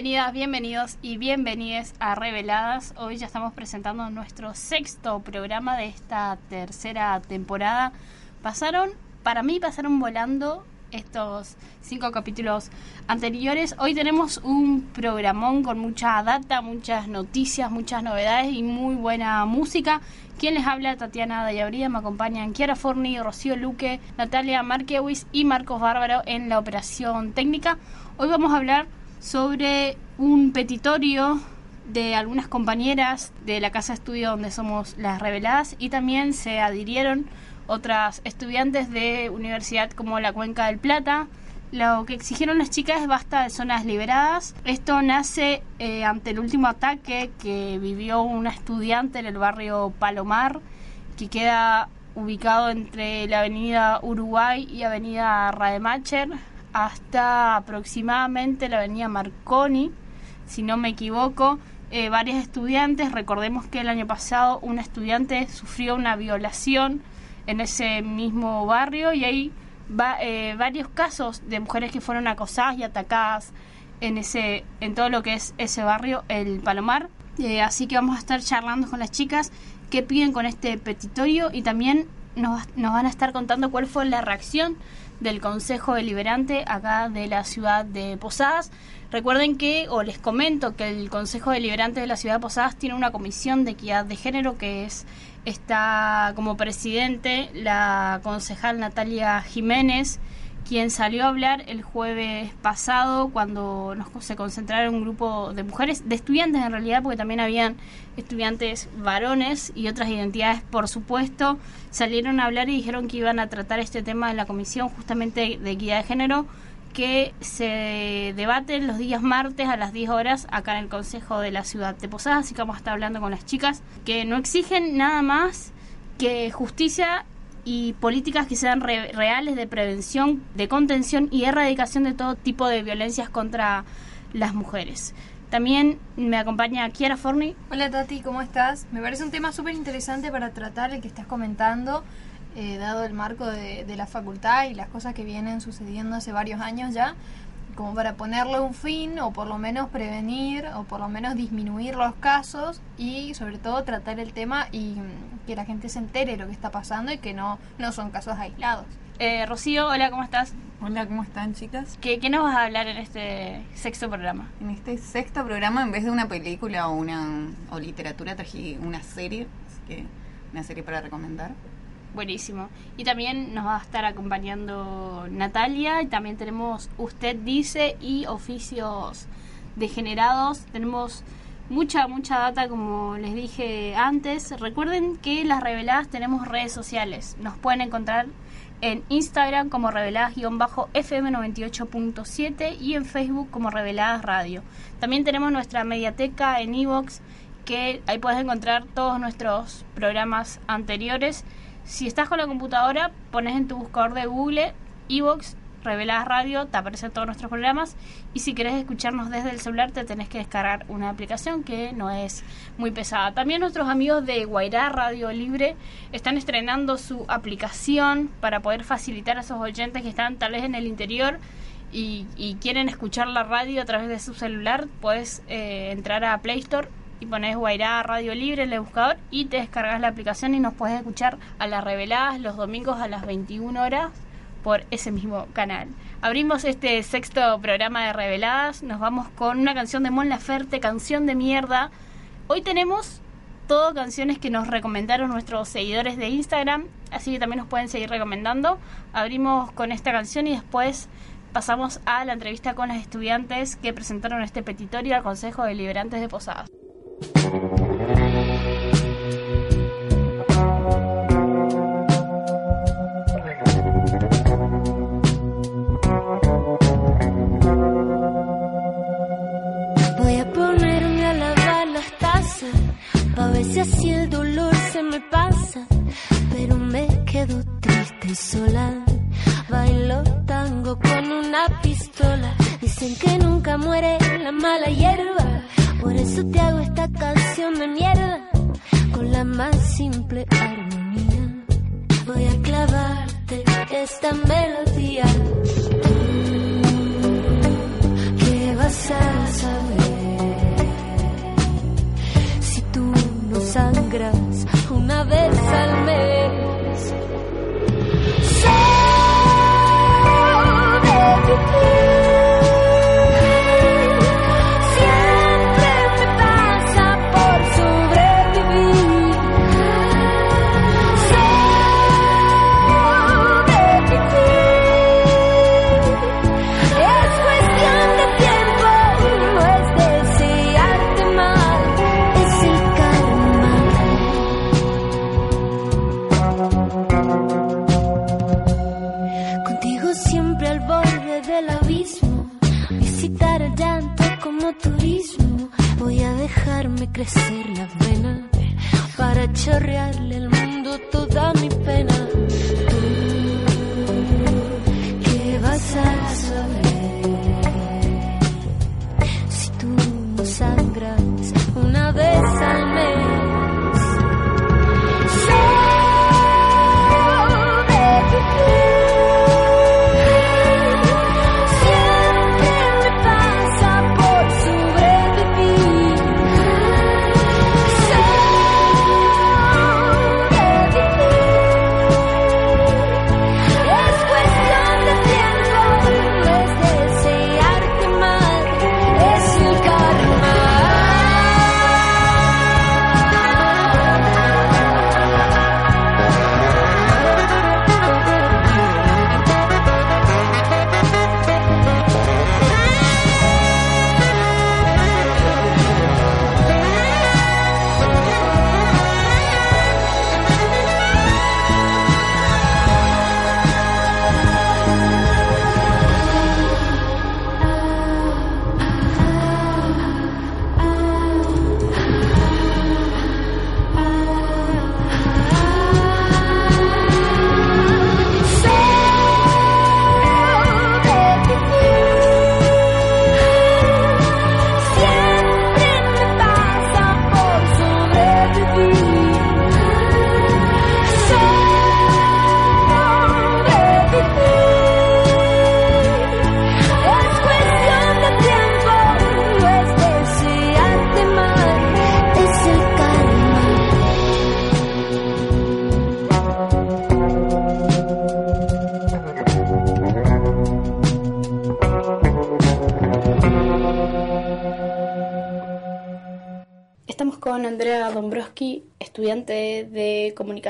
Bienvenidas, bienvenidos y bienvenides a Reveladas. Hoy ya estamos presentando nuestro sexto programa de esta tercera temporada. Pasaron, para mí pasaron volando estos cinco capítulos anteriores. Hoy tenemos un programón con mucha data, muchas noticias, muchas novedades y muy buena música. Quien les habla, Tatiana Dayabría, me acompañan Kiara Forni, Rocío Luque, Natalia Marquewis y Marcos Bárbaro en la operación técnica. Hoy vamos a hablar sobre un petitorio de algunas compañeras de la casa de estudio donde somos las reveladas y también se adhirieron otras estudiantes de universidad como la Cuenca del Plata. Lo que exigieron las chicas es basta de zonas liberadas. Esto nace eh, ante el último ataque que vivió una estudiante en el barrio Palomar, que queda ubicado entre la avenida Uruguay y avenida Rademacher hasta aproximadamente la avenida Marconi, si no me equivoco. Eh, varios estudiantes, recordemos que el año pasado una estudiante sufrió una violación en ese mismo barrio y hay eh, varios casos de mujeres que fueron acosadas y atacadas en ese en todo lo que es ese barrio el Palomar eh, así que vamos a estar charlando con las chicas qué piden con este petitorio y también nos, nos van a estar contando cuál fue la reacción del Consejo Deliberante acá de la ciudad de Posadas. Recuerden que, o les comento que el Consejo Deliberante de la ciudad de Posadas tiene una comisión de equidad de género que es está como presidente la concejal Natalia Jiménez quien salió a hablar el jueves pasado cuando se concentraron un grupo de mujeres, de estudiantes en realidad, porque también habían estudiantes varones y otras identidades, por supuesto, salieron a hablar y dijeron que iban a tratar este tema en la comisión justamente de equidad de género que se debate los días martes a las 10 horas acá en el Consejo de la Ciudad de Posadas, así que vamos a estar hablando con las chicas que no exigen nada más que justicia y políticas que sean reales de prevención, de contención y erradicación de todo tipo de violencias contra las mujeres. También me acompaña Kiara Forni. Hola Tati, ¿cómo estás? Me parece un tema súper interesante para tratar el que estás comentando, eh, dado el marco de, de la facultad y las cosas que vienen sucediendo hace varios años ya como para ponerle un fin o por lo menos prevenir o por lo menos disminuir los casos y sobre todo tratar el tema y mm, que la gente se entere de lo que está pasando y que no, no son casos aislados. Eh, Rocío, hola, ¿cómo estás? Hola, ¿cómo están chicas? ¿Qué, ¿Qué, nos vas a hablar en este sexto programa? En este sexto programa, en vez de una película o una o literatura, traje una serie, así que una serie para recomendar. Buenísimo. Y también nos va a estar acompañando Natalia y también tenemos Usted Dice y Oficios Degenerados. Tenemos mucha, mucha data como les dije antes. Recuerden que las reveladas tenemos redes sociales. Nos pueden encontrar en Instagram como reveladas-fm98.7 y en Facebook como Reveladas Radio. También tenemos nuestra mediateca en Evox que ahí puedes encontrar todos nuestros programas anteriores si estás con la computadora, pones en tu buscador de Google Evox Reveladas Radio, te aparecen todos nuestros programas y si querés escucharnos desde el celular te tenés que descargar una aplicación que no es muy pesada. También nuestros amigos de Guairá Radio Libre están estrenando su aplicación para poder facilitar a esos oyentes que están tal vez en el interior y, quieren escuchar la radio a través de su celular. Puedes eh, entrar a Play Store y pones Guairá Radio Libre en el buscador y te descargas la aplicación y nos puedes escuchar a las reveladas los domingos a las 21 horas por ese mismo canal. Abrimos este sexto programa de reveladas, nos vamos con una canción de Mon Laferte, canción de mierda. Hoy tenemos todo canciones que nos recomendaron nuestros seguidores de Instagram, así que también nos pueden seguir recomendando. Abrimos con esta canción y después pasamos a la entrevista con las estudiantes que presentaron este petitorio al Consejo de Liberantes de Posadas. Voy a ponerme a lavar las tazas, pa' ver si el dolor se me pasa. Pero me quedo triste sola. Bailo tango con una pistola. Dicen que nunca muere la mala hierba por eso te hago esta más simple armonía. Voy a clavarte esta melodía. ¿Qué vas a saber si tú no sangras una vez al mes? So para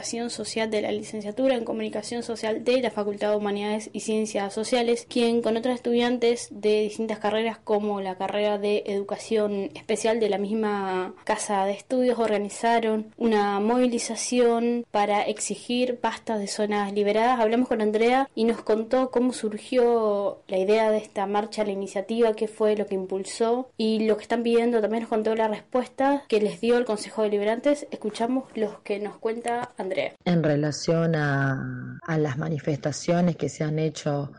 Social de la licenciatura en Comunicación Social de la Facultad de Humanidades y Ciencias Sociales, quien con otros estudiantes de distintas carreras como la carrera de Educación Especial de la misma Casa de Estudios organizaron una movilización para exigir pastas de zonas liberadas. Hablamos con Andrea y nos contó cómo surgió la idea de esta marcha, la iniciativa, qué fue lo que impulsó y lo que están pidiendo. También nos contó la respuesta que les dio el Consejo de Liberantes. Escuchamos los que nos cuenta Andrea. En relación a, las manifestaciones que se han hecho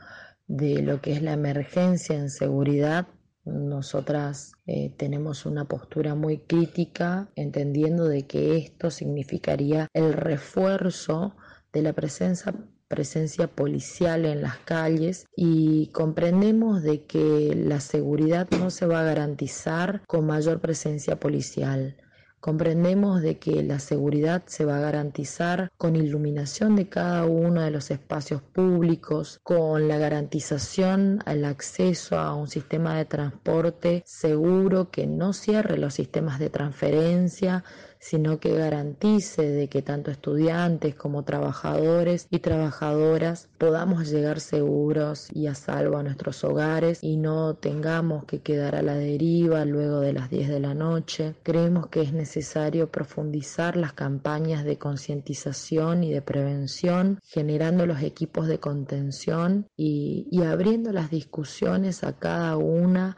de lo que es la emergencia en seguridad, nosotras eh, tenemos una postura muy crítica, entendiendo de que esto significaría el refuerzo de la presencia presencia policial en las calles y comprendemos de que la seguridad no se va a garantizar con mayor presencia policial. Comprendemos de que la seguridad se va a garantizar con iluminación de cada uno de los espacios públicos, con la garantización al acceso a un sistema de transporte seguro que no cierre los sistemas de transferencia, sino que garantice de que tanto estudiantes como trabajadores y trabajadoras podamos llegar seguros y a salvo a nuestros hogares y no tengamos que quedar a la deriva luego de las 10 de la noche. Creemos que es necesario profundizar las campañas de concientización y de prevención, generando los equipos de contención y, y abriendo las discusiones a cada una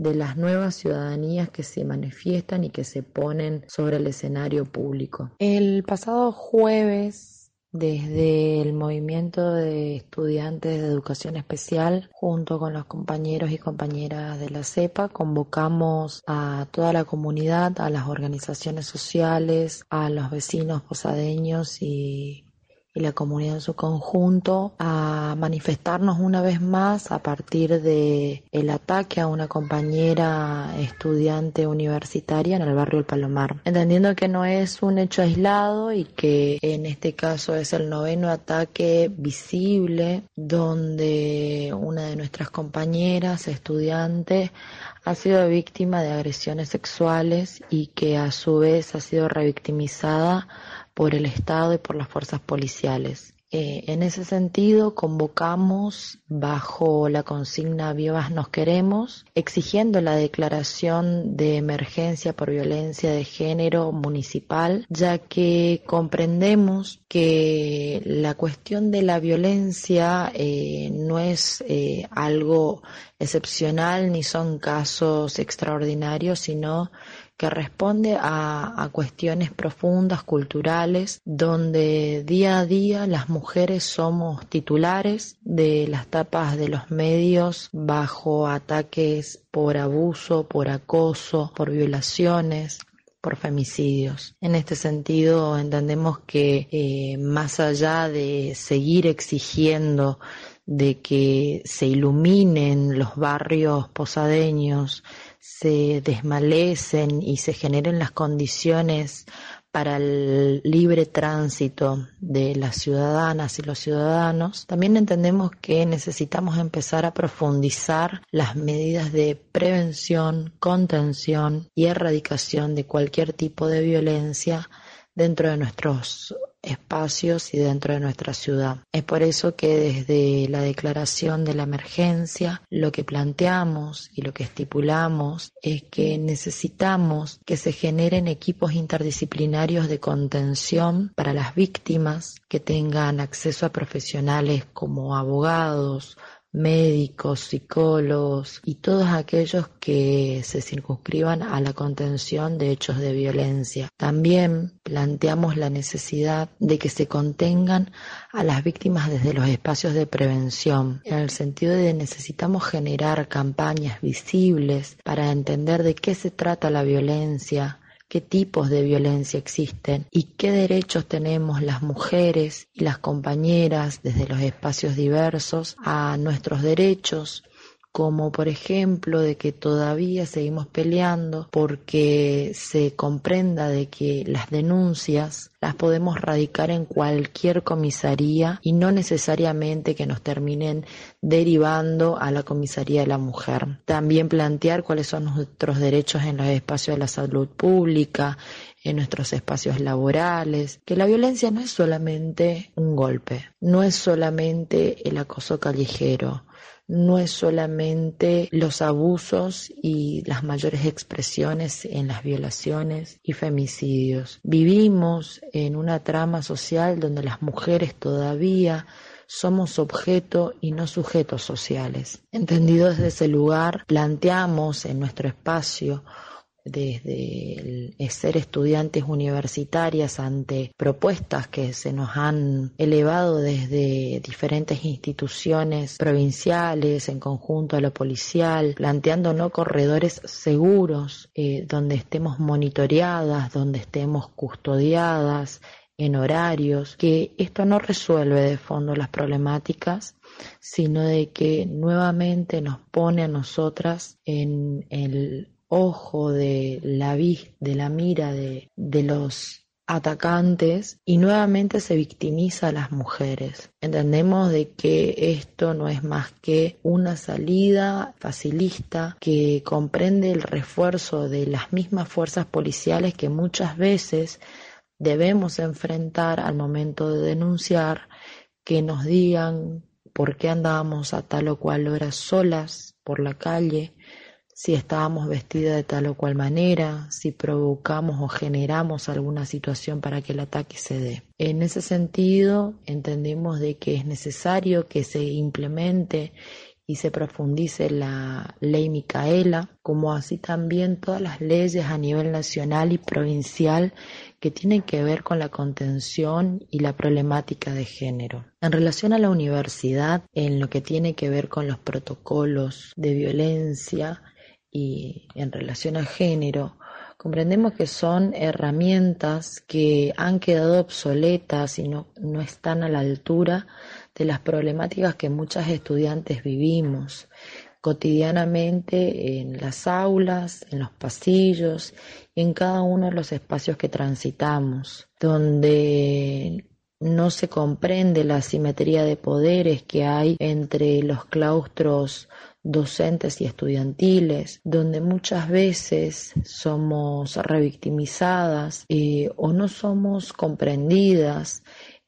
de las nuevas ciudadanías que se manifiestan y que se ponen sobre el escenario público. El pasado jueves, desde el movimiento de estudiantes de educación especial, junto con los compañeros y compañeras de la CEPA, convocamos a toda la comunidad, a las organizaciones sociales, a los vecinos posadeños y y la comunidad en su conjunto a manifestarnos una vez más a partir de el ataque a una compañera estudiante universitaria en el barrio El Palomar, entendiendo que no es un hecho aislado y que en este caso es el noveno ataque visible donde una de nuestras compañeras estudiantes ha sido víctima de agresiones sexuales y que a su vez ha sido revictimizada por el Estado y por las fuerzas policiales. Eh, en ese sentido, convocamos bajo la consigna Vivas nos queremos, exigiendo la declaración de emergencia por violencia de género municipal, ya que comprendemos que la cuestión de la violencia eh, no es eh, algo excepcional ni son casos extraordinarios, sino que responde a, cuestiones profundas, culturales, donde día a día las mujeres somos titulares de las tapas de los medios bajo ataques por abuso, por acoso, por violaciones, por femicidios. En este sentido, entendemos que eh, más allá de seguir exigiendo de que se iluminen los barrios posadeños, se desmalecen y se generen las condiciones para el libre tránsito de las ciudadanas y los ciudadanos, también entendemos que necesitamos empezar a profundizar las medidas de prevención, contención y erradicación de cualquier tipo de violencia dentro de nuestros espacios y dentro de nuestra ciudad. Es por eso que desde la declaración de la emergencia lo que planteamos y lo que estipulamos es que necesitamos que se generen equipos interdisciplinarios de contención para las víctimas que tengan acceso a profesionales como abogados, médicos, psicólogos y todos aquellos que se circunscriban a la contención de hechos de violencia. También planteamos la necesidad de que se contengan a las víctimas desde los espacios de prevención, en el sentido de necesitamos generar campañas visibles para entender de qué se trata la violencia, qué tipos de violencia existen y qué derechos tenemos las mujeres y las compañeras desde los espacios diversos a nuestros derechos como por ejemplo de que todavía seguimos peleando porque se comprenda de que las denuncias las podemos radicar en cualquier comisaría y no necesariamente que nos terminen derivando a la comisaría de la mujer. También plantear cuáles son nuestros derechos en los espacios de la salud pública, en nuestros espacios laborales, que la violencia no es solamente un golpe, no es solamente el acoso callejero, no es solamente los abusos y las mayores expresiones en las violaciones y femicidios. Vivimos en una trama social donde las mujeres todavía somos objeto y no sujetos sociales. Entendido desde ese lugar, planteamos en nuestro espacio desde ser estudiantes universitarias ante propuestas que se nos han elevado desde diferentes instituciones provinciales en conjunto a lo policial, planteando no corredores seguros eh, donde estemos monitoreadas, donde estemos custodiadas en horarios, que esto no resuelve de fondo las problemáticas, sino de que nuevamente nos pone a nosotras en el ojo de la de la mira de, de los atacantes y nuevamente se victimiza a las mujeres. Entendemos de que esto no es más que una salida facilista que comprende el refuerzo de las mismas fuerzas policiales que muchas veces debemos enfrentar al momento de denunciar, que nos digan por qué andábamos a tal o cual hora solas por la calle, si estábamos vestidas de tal o cual manera, si provocamos o generamos alguna situación para que el ataque se dé. En ese sentido, entendemos de que es necesario que se implemente y se profundice la ley Micaela, como así también todas las leyes a nivel nacional y provincial que tienen que ver con la contención y la problemática de género. En relación a la universidad, en lo que tiene que ver con los protocolos de violencia, y en relación al género, Comprendemos que son herramientas que han quedado obsoletas y no, no están a la altura de las problemáticas que muchas estudiantes vivimos cotidianamente en las aulas, en los pasillos y en cada uno de los espacios que transitamos, donde no se comprende la simetría de poderes que hay entre los claustros docentes y estudiantiles, donde muchas veces somos revictimizadas eh, o no somos comprendidas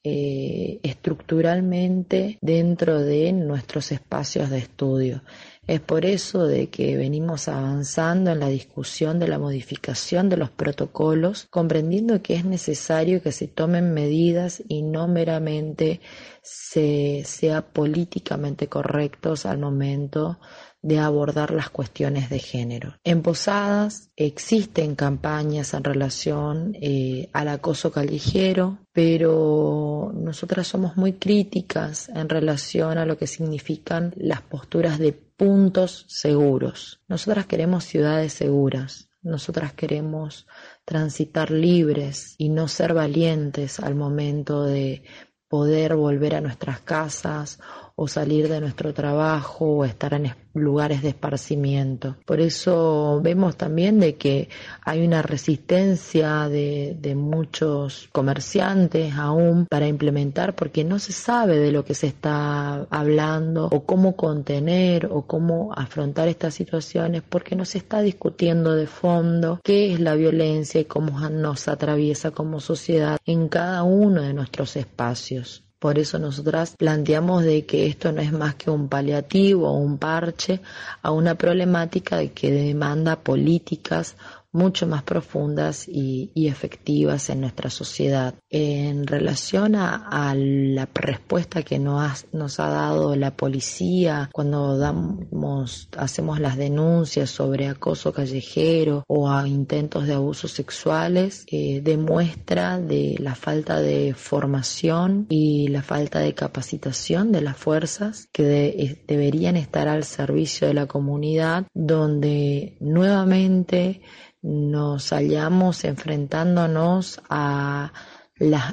eh, estructuralmente dentro de nuestros espacios de estudio. Es por eso de que venimos avanzando en la discusión de la modificación de los protocolos, comprendiendo que es necesario que se tomen medidas y no meramente se sea políticamente correctos al momento de abordar las cuestiones de género. En Posadas existen campañas en relación eh, al acoso callejero, pero nosotras somos muy críticas en relación a lo que significan las posturas de puntos seguros. Nosotras queremos ciudades seguras. Nosotras queremos transitar libres y no ser valientes al momento de poder volver a nuestras casas o salir de nuestro trabajo o estar en lugares de esparcimiento. Por eso vemos también de que hay una resistencia de, de, muchos comerciantes aún para implementar porque no se sabe de lo que se está hablando o cómo contener o cómo afrontar estas situaciones porque no se está discutiendo de fondo qué es la violencia y cómo nos atraviesa como sociedad en cada uno de nuestros espacios. Por eso nosotras planteamos de que esto no es más que un paliativo o un parche a una problemática que demanda políticas mucho más profundas y, efectivas en nuestra sociedad. En relación a, la respuesta que nos, nos, ha dado la policía cuando damos, hacemos las denuncias sobre acoso callejero o a intentos de abusos sexuales, eh, demuestra de la falta de formación y la falta de capacitación de las fuerzas que deberían estar al servicio de la comunidad, donde nuevamente nos hallamos enfrentándonos a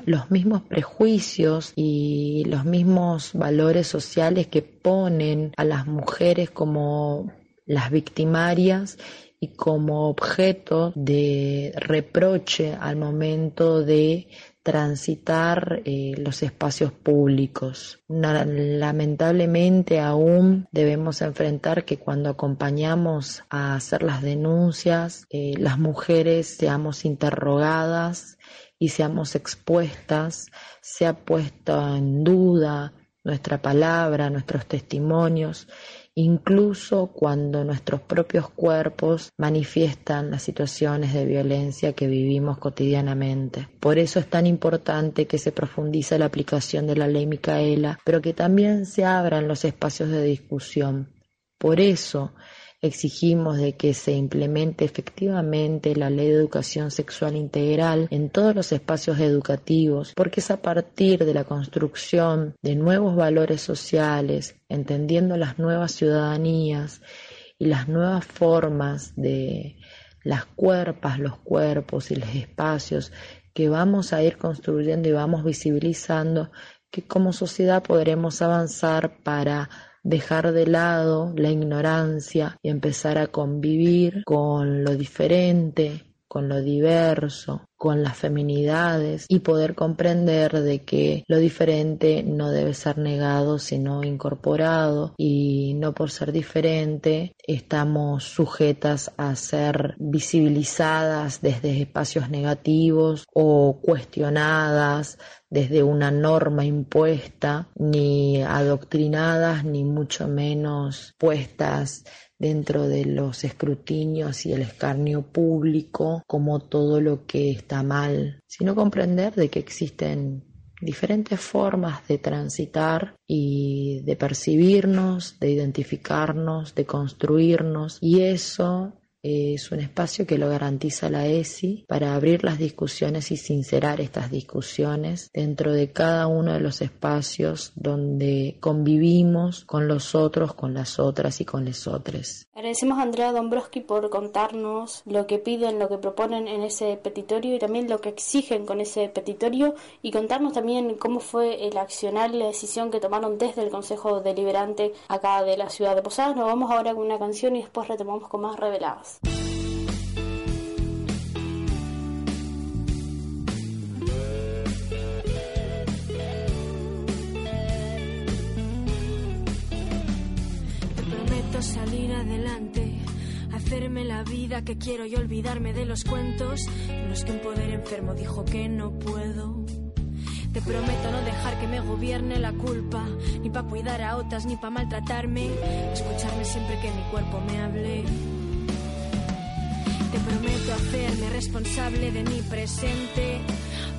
los mismos prejuicios y los mismos valores sociales que ponen a las mujeres como las victimarias y como objeto de reproche al momento de transitar eh, los espacios públicos. lamentablemente aún debemos enfrentar que cuando acompañamos a hacer las denuncias, eh, las mujeres seamos interrogadas y seamos expuestas, se ha puesto en duda nuestra palabra, nuestros testimonios incluso cuando nuestros propios cuerpos manifiestan las situaciones de violencia que vivimos cotidianamente. Por eso es tan importante que se profundice la aplicación de la ley Micaela, pero que también se abran los espacios de discusión. Por eso Exigimos de que se implemente efectivamente la ley de educación sexual integral en todos los espacios educativos, porque es a partir de la construcción de nuevos valores sociales, entendiendo las nuevas ciudadanías y las nuevas formas de las cuerpas, los cuerpos y los espacios que vamos a ir construyendo y vamos visibilizando que como sociedad podremos avanzar para dejar de lado la ignorancia y empezar a convivir con lo diferente, con lo diverso, con las feminidades y poder comprender de que lo diferente no debe ser negado sino incorporado. Y no por ser diferente estamos sujetas a ser visibilizadas desde espacios negativos o cuestionadas desde una norma impuesta, ni adoctrinadas, ni mucho menos puestas dentro de los escrutinios y el escarnio público como todo lo que está mal, sino comprender de que existen diferentes formas de transitar y de percibirnos, de identificarnos, de construirnos y eso es un espacio que lo garantiza la ESI para abrir las discusiones y sincerar estas discusiones dentro de cada uno de los espacios donde convivimos con los otros, con las otras y con les otros. Agradecemos a Andrea Dombrowski por contarnos lo que piden, lo que proponen en ese petitorio y también lo que exigen con ese petitorio y contarnos también cómo fue el accionar la decisión que tomaron desde el Consejo Deliberante acá de la ciudad de Posadas. Nos vamos ahora con una canción y después retomamos con más reveladas. Te prometo salir adelante, hacerme la vida que quiero y olvidarme de los cuentos en los que un poder enfermo dijo que no puedo. Te prometo no dejar que me gobierne la culpa, ni para cuidar a otras, ni para maltratarme, escucharme siempre que mi cuerpo me hable. Te prometo hacerme responsable de mi presente,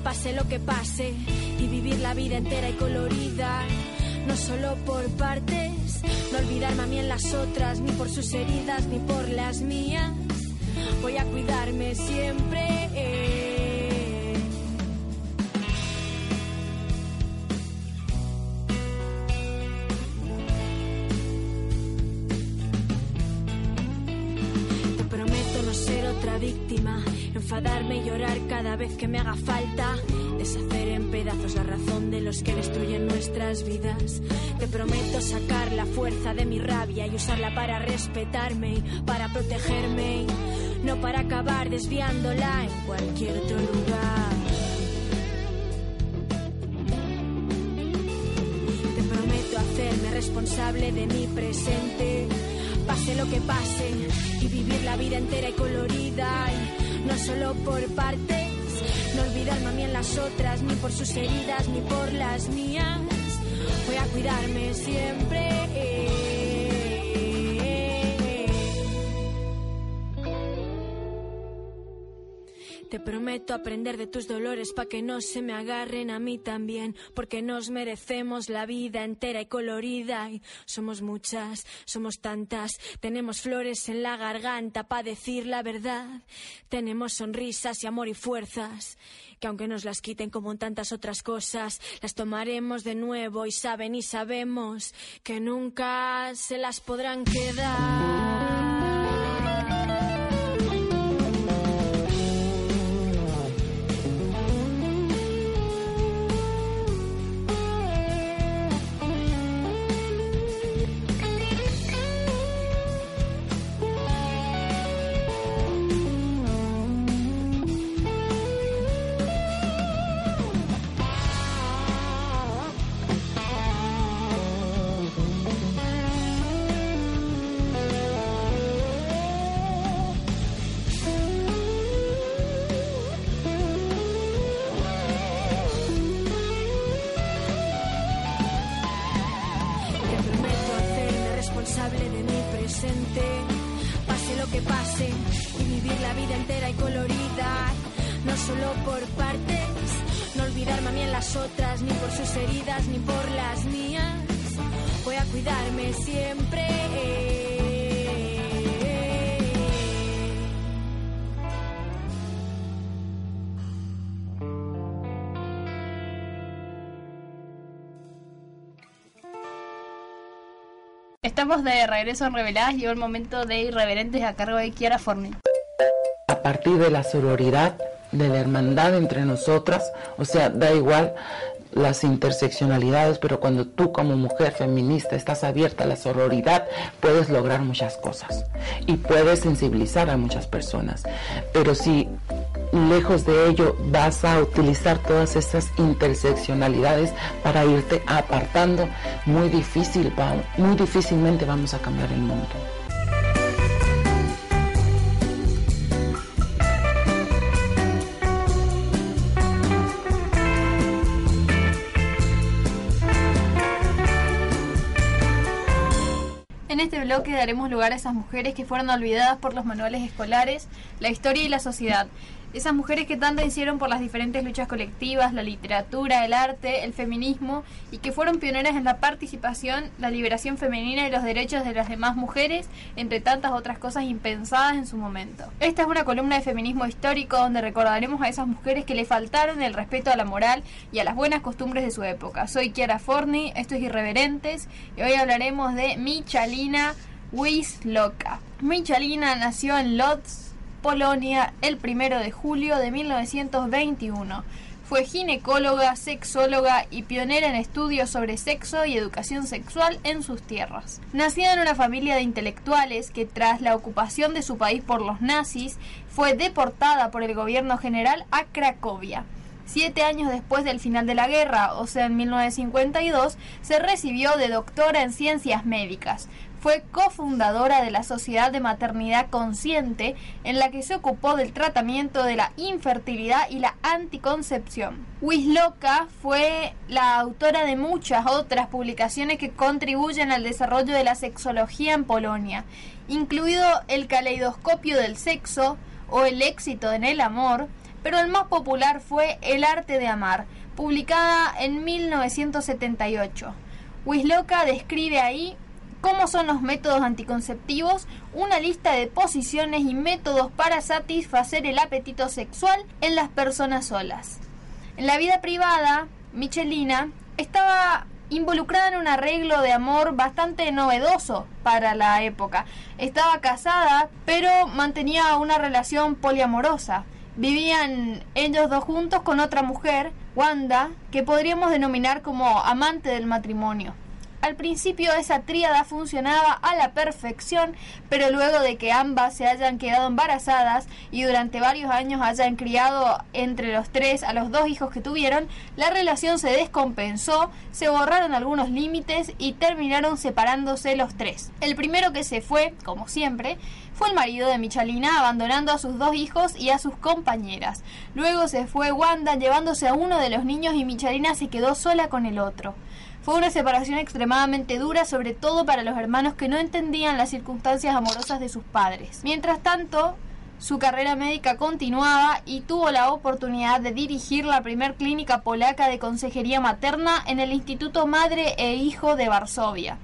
pase lo que pase, y vivir la vida entera y colorida, no solo por partes, no olvidarme a mí en las otras, ni por sus heridas, ni por las mías. Voy a cuidarme siempre. Enfadarme y llorar cada vez que me haga falta, deshacer en pedazos la razón de los que destruyen nuestras vidas. Te prometo sacar la fuerza de mi rabia y usarla para respetarme y para protegerme, no para acabar desviándola en cualquier otro lugar. Te prometo hacerme responsable de mi presente, pase lo que pase, y vivir la vida entera y colorida, no solo por partes, no olvidarme a mí en las otras, ni por sus heridas, ni por las mías. Voy a cuidarme siempre. Te prometo aprender de tus dolores pa' que no se me agarren a mí también, porque nos merecemos la vida entera y colorida. Y somos muchas, somos tantas, tenemos flores en la garganta pa' decir la verdad. Tenemos sonrisas y amor y fuerzas, que aunque nos las quiten como en tantas otras cosas, las tomaremos de nuevo y saben y sabemos que nunca se las podrán quedar. Solo por partes, no olvidarme a mí en las otras, ni por sus heridas, ni por las mías. Voy a cuidarme siempre. Estamos de regreso en Reveladas, llegó el momento de irreverentes a cargo de Kiara Forni. a partir de la sororidad, de la hermandad entre nosotras, o sea, da igual las interseccionalidades, pero cuando tú como mujer feminista estás abierta a la sororidad, puedes lograr muchas cosas y puedes sensibilizar a muchas personas. Pero si lejos de ello vas a utilizar todas estas interseccionalidades para irte apartando, muy difícil, muy difícilmente vamos a cambiar el mundo. Bloque daremos lugar a esas mujeres que fueron olvidadas por los manuales escolares, la historia y la sociedad. Esas mujeres que tanto hicieron por las diferentes luchas colectivas, la literatura, el arte, el feminismo y que fueron pioneras en la participación, la liberación femenina y los derechos de las demás mujeres, entre tantas otras cosas impensadas en su momento. Esta es una columna de feminismo histórico donde recordaremos a esas mujeres que le faltaron el respeto a la moral y a las buenas costumbres de su época. Soy Kiara Forni, esto es Irreverentes y hoy hablaremos de Michalina Wisloka. Michalina nació en Lodz, Polonia el 1 de julio de 1921. Fue ginecóloga, sexóloga y pionera en estudios sobre sexo y educación sexual en sus tierras. Nacida en una familia de intelectuales que tras la ocupación de su país por los nazis fue deportada por el gobierno general a Cracovia. Siete años después del final de la guerra, o sea en 1952, se recibió de doctora en ciencias médicas. Fue cofundadora de la Sociedad de Maternidad Consciente, en la que se ocupó del tratamiento de la infertilidad y la anticoncepción. Wisloka fue la autora de muchas otras publicaciones que contribuyen al desarrollo de la sexología en Polonia, incluido El caleidoscopio del sexo o El éxito en el amor, pero el más popular fue El arte de amar, publicada en 1978. Wisloka describe ahí cómo son los métodos anticonceptivos, una lista de posiciones y métodos para satisfacer el apetito sexual en las personas solas. En la vida privada, Michelina estaba involucrada en un arreglo de amor bastante novedoso para la época. Estaba casada, pero mantenía una relación poliamorosa. Vivían ellos dos juntos con otra mujer, Wanda, que podríamos denominar como amante del matrimonio. Al principio esa tríada funcionaba a la perfección, pero luego de que ambas se hayan quedado embarazadas y durante varios años hayan criado entre los tres a los dos hijos que tuvieron, la relación se descompensó, se borraron algunos límites y terminaron separándose los tres. El primero que se fue, como siempre, fue el marido de Michalina abandonando a sus dos hijos y a sus compañeras. Luego se fue Wanda llevándose a uno de los niños y Michalina se quedó sola con el otro. Fue una separación extremadamente dura, sobre todo para los hermanos que no entendían las circunstancias amorosas de sus padres. Mientras tanto, su carrera médica continuaba y tuvo la oportunidad de dirigir la primer clínica polaca de consejería materna en el Instituto Madre e Hijo de Varsovia.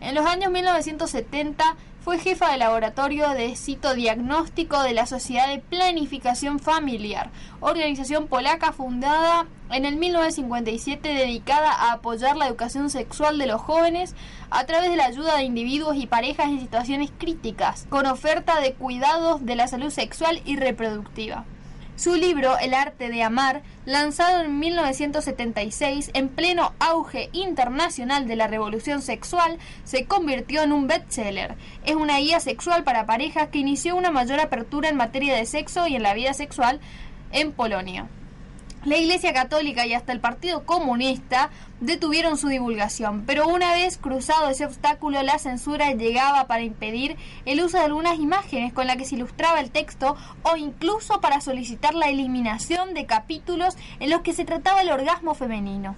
En los años 1970 fue jefa de laboratorio de citodiagnóstico de la Sociedad de Planificación Familiar, organización polaca fundada en el 1957 dedicada a apoyar la educación sexual de los jóvenes a través de la ayuda de individuos y parejas en situaciones críticas, con oferta de cuidados de la salud sexual y reproductiva. Su libro El arte de amar, lanzado en 1976 en pleno auge internacional de la revolución sexual, se convirtió en un bestseller. Es una guía sexual para parejas que inició una mayor apertura en materia de sexo y en la vida sexual en Polonia. La Iglesia Católica y hasta el Partido Comunista detuvieron su divulgación, pero una vez cruzado ese obstáculo, la censura llegaba para impedir el uso de algunas imágenes con las que se ilustraba el texto o incluso para solicitar la eliminación de capítulos en los que se trataba el orgasmo femenino.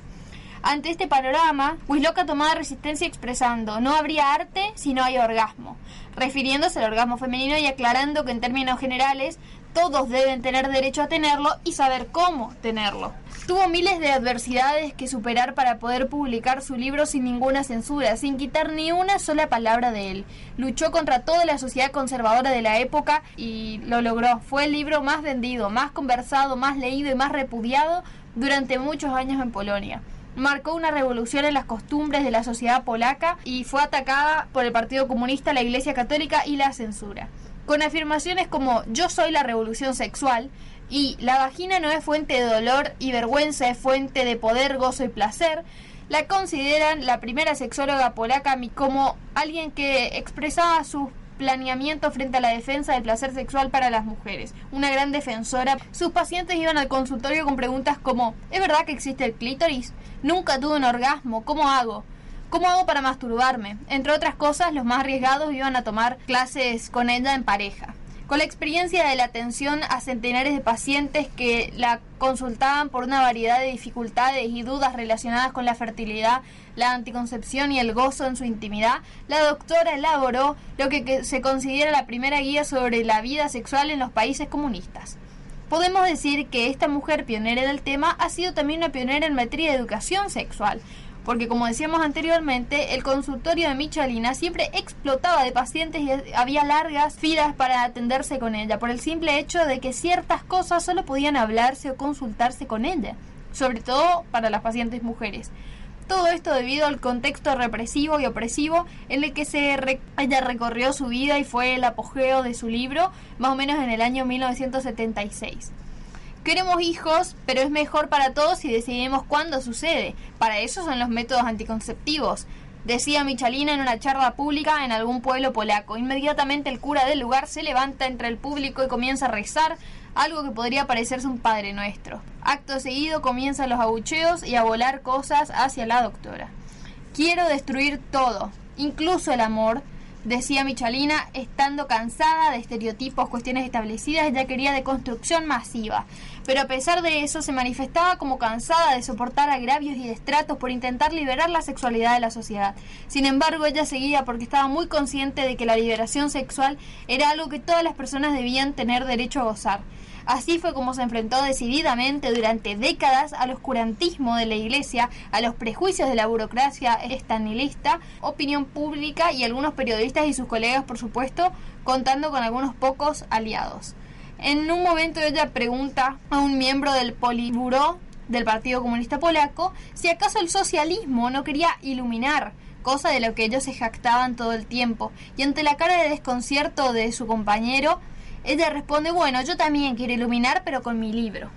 Ante este panorama, Wisloka tomaba resistencia expresando no habría arte si no hay orgasmo, refiriéndose al orgasmo femenino y aclarando que en términos generales todos deben tener derecho a tenerlo y saber cómo tenerlo. Tuvo miles de adversidades que superar para poder publicar su libro sin ninguna censura, sin quitar ni una sola palabra de él. Luchó contra toda la sociedad conservadora de la época y lo logró. Fue el libro más vendido, más conversado, más leído y más repudiado durante muchos años en Polonia marcó una revolución en las costumbres de la sociedad polaca y fue atacada por el Partido Comunista, la Iglesia Católica y la censura con afirmaciones como yo soy la revolución sexual y la vagina no es fuente de dolor y vergüenza, es fuente de poder, gozo y placer, la consideran la primera sexóloga polaca como alguien que expresaba su planeamiento frente a la defensa del placer sexual para las mujeres, una gran defensora. Sus pacientes iban al consultorio con preguntas como ¿es verdad que existe el clítoris? Nunca tuve un orgasmo, ¿cómo hago? ¿Cómo hago para masturbarme? Entre otras cosas, los más arriesgados iban a tomar clases con ella en pareja. Con la experiencia de la atención a centenares de pacientes que la consultaban por una variedad de dificultades y dudas relacionadas con la fertilidad, la anticoncepción y el gozo en su intimidad, la doctora elaboró lo que se considera la primera guía sobre la vida sexual en los países comunistas. Podemos decir que esta mujer pionera del tema ha sido también una pionera en materia de educación sexual, porque como decíamos anteriormente, el consultorio de Michalina siempre explotaba de pacientes y había largas filas para atenderse con ella, por el simple hecho de que ciertas cosas solo podían hablarse o consultarse con ella, sobre todo para las pacientes mujeres. Todo esto debido al contexto represivo y opresivo en el que se ella recorrió su vida y fue el apogeo de su libro, más o menos en el año 1976. Queremos hijos, pero es mejor para todos si decidimos cuándo sucede. Para eso son los métodos anticonceptivos. Decía Michalina en una charla pública en algún pueblo polaco. Inmediatamente el cura del lugar se levanta entre el público y comienza a rezar, algo que podría parecerse un Padre Nuestro. Acto seguido comienzan los abucheos y a volar cosas hacia la doctora. Quiero destruir todo, incluso el amor, decía Michalina, estando cansada de estereotipos, cuestiones establecidas, ella quería deconstrucción masiva. Pero a pesar de eso, se manifestaba como cansada de soportar agravios y destratos por intentar liberar la sexualidad de la sociedad. Sin embargo, ella seguía porque estaba muy consciente de que la liberación sexual era algo que todas las personas debían tener derecho a gozar. Así fue como se enfrentó decididamente durante décadas al oscurantismo de la Iglesia, a los prejuicios de la burocracia estanilista, opinión pública y algunos periodistas y sus colegas, por supuesto, contando con algunos pocos aliados. En un momento ella pregunta a un miembro del Politburó del Partido Comunista Polaco si acaso el socialismo no quería iluminar cosa de lo que ellos se jactaban todo el tiempo, y ante la cara de desconcierto de su compañero, ella responde, bueno, yo también quiero iluminar, pero con mi libro.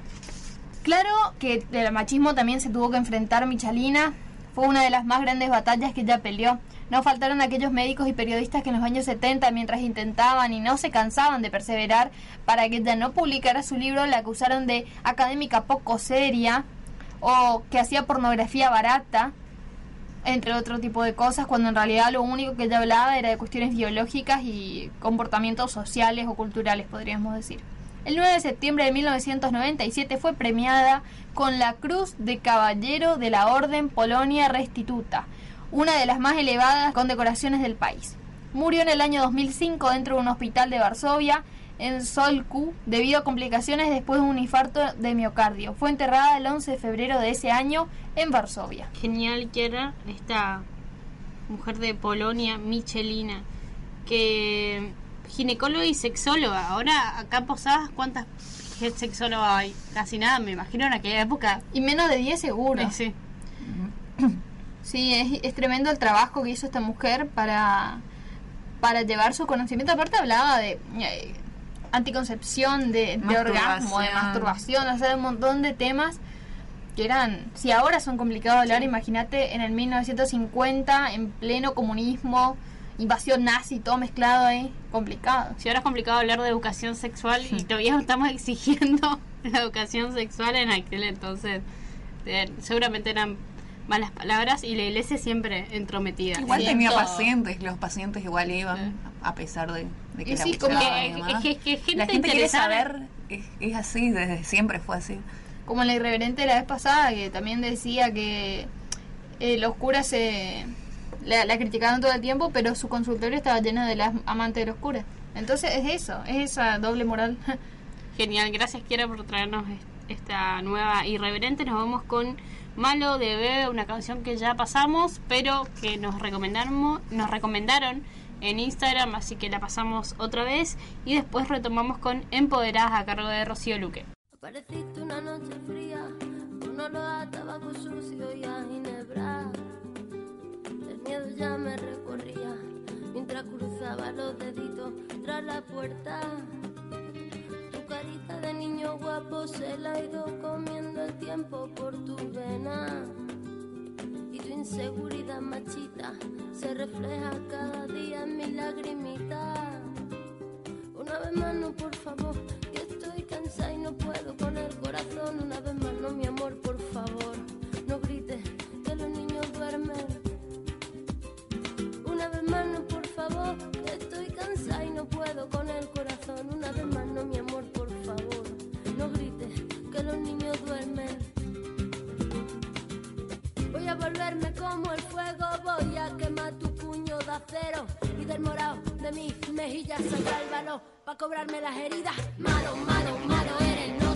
Claro que del machismo también se tuvo que enfrentar Michalina, fue una de las más grandes batallas que ella peleó. No faltaron aquellos médicos y periodistas que en los años 70, mientras intentaban y no se cansaban de perseverar para que ella no publicara su libro, la acusaron de académica poco seria o que hacía pornografía barata entre otro tipo de cosas, cuando en realidad lo único que ella hablaba era de cuestiones biológicas y comportamientos sociales o culturales, podríamos decir. El 9 de septiembre de 1997 fue premiada con la Cruz de Caballero de la Orden Polonia Restituta, una de las más elevadas condecoraciones del país. Murió en el año 2005 dentro de un hospital de Varsovia en Solcu debido a complicaciones después de un infarto de miocardio. Fue enterrada el 11 de febrero de ese año en Varsovia. Genial que era esta mujer de Polonia, Michelina, que ginecóloga y sexóloga. Ahora acá posadas, ¿cuántas sexólogas hay? Casi nada, me imagino en aquella época. Y menos de 10 seguro. Eh, sí. Sí, es, es tremendo el trabajo que hizo esta mujer para, para llevar su conocimiento. Aparte hablaba de eh, anticoncepción, de, de orgasmo, de masturbación, o sea, un montón de temas que eran, si ahora son complicados de hablar, imagínate en el 1950, en pleno comunismo, invasión nazi, todo mezclado ahí, complicado. Si ahora es complicado hablar de educación sexual y todavía estamos exigiendo la educación sexual en aquel entonces, eh, seguramente eran malas palabras y la iglesia siempre entrometida. Igual tenía pacientes, los pacientes igual iban, Sí. a pesar de, de que Y la sí, como que- que- La gente quiere saber, es, es así, desde siempre fue así. Como la irreverente de la vez pasada, que también decía que eh, los curas se la, la criticaban todo el tiempo, pero su consultorio estaba lleno de las amantes de los curas. Entonces es eso, es esa doble moral. Genial, gracias Kiara por traernos est- esta nueva irreverente. Nos vamos con Malo de Bebe, una canción que ya pasamos, pero que nos recomendaron, nos recomendaron en Instagram, así que la pasamos otra vez y después retomamos con Empoderadas a cargo de Rocío Luque. Apareciste una noche fría, con olor a tabaco sucio y a ginebra. El miedo ya me recorría, mientras cruzaba los deditos tras la puerta. Tu carita de niño guapo se la ha ido comiendo el tiempo por tu vena. Y tu inseguridad machita se refleja cada día en mi lagrimita. Una vez más no, por favor, que estoy cansada y no puedo con el corazón. Una vez más no, mi amor, por favor, no grites que los niños duermen. Una vez más no, por favor, que estoy cansada y no puedo con Voy a volverme como el fuego, voy a quemar tu puño de acero y del morado de mis mejillas saldrá el valor para cobrarme las heridas. Malo, malo, malo eres, no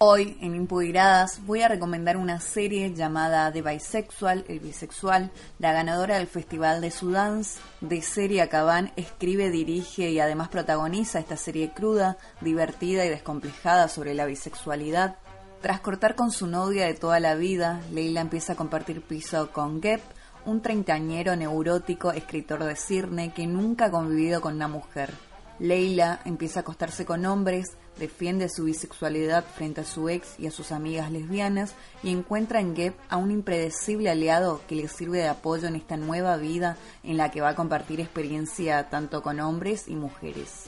Hoy en Empoderadas voy a recomendar una serie llamada The Bisexual, el bisexual. La ganadora del Festival de Sudans de serie Acabán escribe, dirige y además protagoniza esta serie cruda, divertida y descomplejada sobre la bisexualidad. Tras cortar con su novia de toda la vida, Leila empieza a compartir piso con Gep, un treintañero neurótico escritor de Cirne que nunca ha convivido con una mujer. Leila empieza a acostarse con hombres, defiende su bisexualidad frente a su ex y a sus amigas lesbianas y encuentra en Gep a un impredecible aliado que le sirve de apoyo en esta nueva vida en la que va a compartir experiencia tanto con hombres y mujeres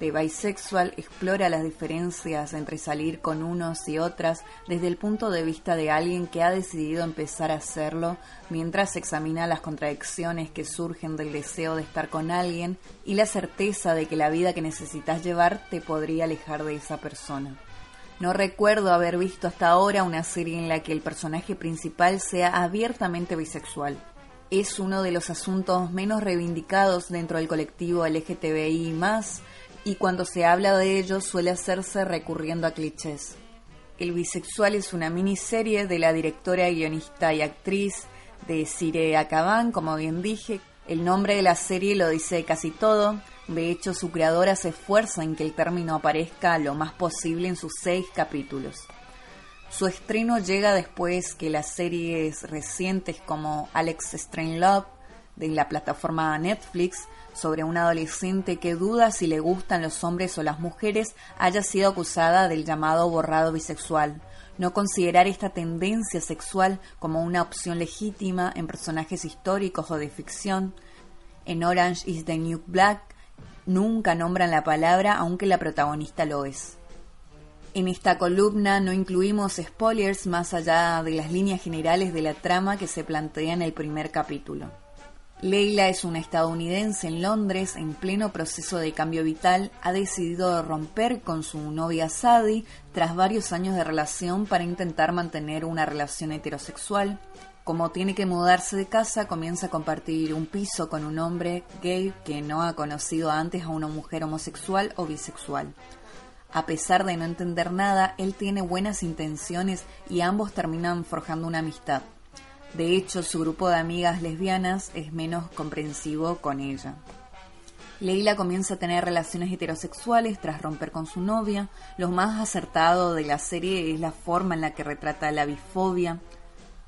de Bisexual explora las diferencias entre salir con unos y otras desde el punto de vista de alguien que ha decidido empezar a hacerlo mientras examina las contradicciones que surgen del deseo de estar con alguien y la certeza de que la vida que necesitas llevar te podría alejar de esa persona. No recuerdo haber visto hasta ahora una serie en la que el personaje principal sea abiertamente bisexual. Es uno de los asuntos menos reivindicados dentro del colectivo LGTBI y cuando se habla de ello suele hacerse recurriendo a clichés. El bisexual es una miniserie de la directora, guionista y actriz de Sire Acabán, como bien dije. El nombre de la serie lo dice casi todo. De hecho, su creadora se esfuerza en que el término aparezca lo más posible en sus seis capítulos. Su estreno llega después que las series recientes como Alex Strange Love de la plataforma Netflix sobre una adolescente que duda si le gustan los hombres o las mujeres haya sido acusada del llamado borrado bisexual. No considerar esta tendencia sexual como una opción legítima en personajes históricos o de ficción. En Orange is the New Black nunca nombran la palabra aunque la protagonista lo es. En esta columna no incluimos spoilers más allá de las líneas generales de la trama que se plantea en el primer capítulo. Leila es una estadounidense en Londres en pleno proceso de cambio vital. Ha decidido romper con su novia Sadie tras varios años de relación para intentar mantener una relación heterosexual. Como tiene que mudarse de casa, comienza a compartir un piso con un hombre gay que no ha conocido antes a una mujer homosexual o bisexual. A pesar de no entender nada, él tiene buenas intenciones y ambos terminan forjando una amistad. De hecho, su grupo de amigas lesbianas es menos comprensivo con ella. Leila comienza a tener relaciones heterosexuales tras romper con su novia. Lo más acertado de la serie es la forma en la que retrata la bifobia.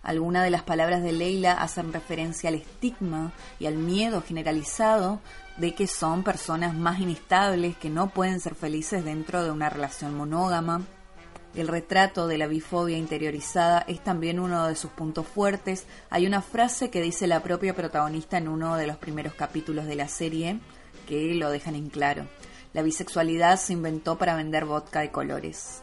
Algunas de las palabras de Leila hacen referencia al estigma y al miedo generalizado de que son personas más inestables que no pueden ser felices dentro de una relación monógama. El retrato de la bifobia interiorizada es también uno de sus puntos fuertes. Hay una frase que dice la propia protagonista en uno de los primeros capítulos de la serie que lo dejan en claro. La bisexualidad se inventó para vender vodka de colores.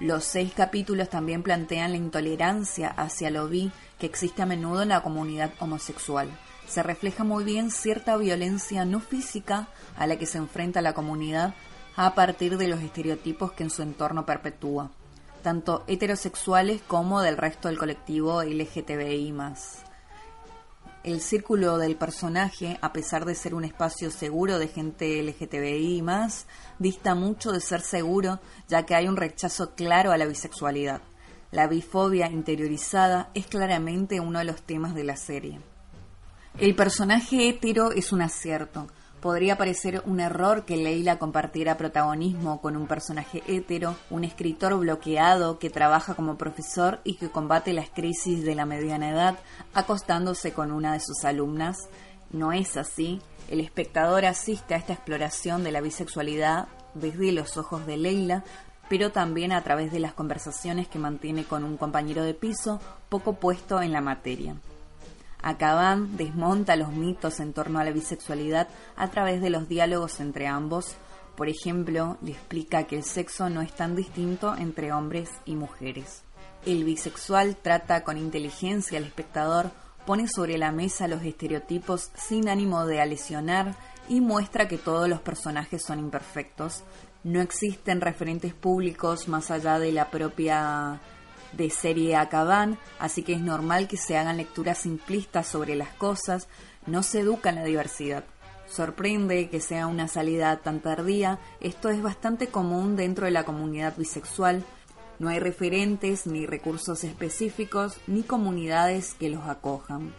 Los seis capítulos también plantean la intolerancia hacia lo bi que existe a menudo en la comunidad homosexual. Se refleja muy bien cierta violencia no física a la que se enfrenta la comunidad a partir de los estereotipos que en su entorno perpetúa, tanto heterosexuales como del resto del colectivo LGTBI. El círculo del personaje, a pesar de ser un espacio seguro de gente LGTBI dista mucho de ser seguro, ya que hay un rechazo claro a la bisexualidad. La bifobia interiorizada es claramente uno de los temas de la serie. El personaje hetero es un acierto, Podría parecer un error que Leila compartiera protagonismo con un personaje hétero, un escritor bloqueado que trabaja como profesor y que combate las crisis de la mediana edad acostándose con una de sus alumnas. No es así. El espectador asiste a esta exploración de la bisexualidad desde los ojos de Leila, pero también a través de las conversaciones que mantiene con un compañero de piso poco puesto en la materia. Acaban desmonta los mitos en torno a la bisexualidad a través de los diálogos entre ambos. Por ejemplo, le explica que el sexo no es tan distinto entre hombres y mujeres. El bisexual trata con inteligencia al espectador, pone sobre la mesa los estereotipos sin ánimo de lesionar y muestra que todos los personajes son imperfectos. No existen referentes públicos más allá de la propia de serie Acabán, así que es normal que se hagan lecturas simplistas sobre las cosas, no se educa en la diversidad. Sorprende que sea una salida tan tardía, esto es bastante común dentro de la comunidad bisexual, no hay referentes ni recursos específicos ni comunidades que los acojan.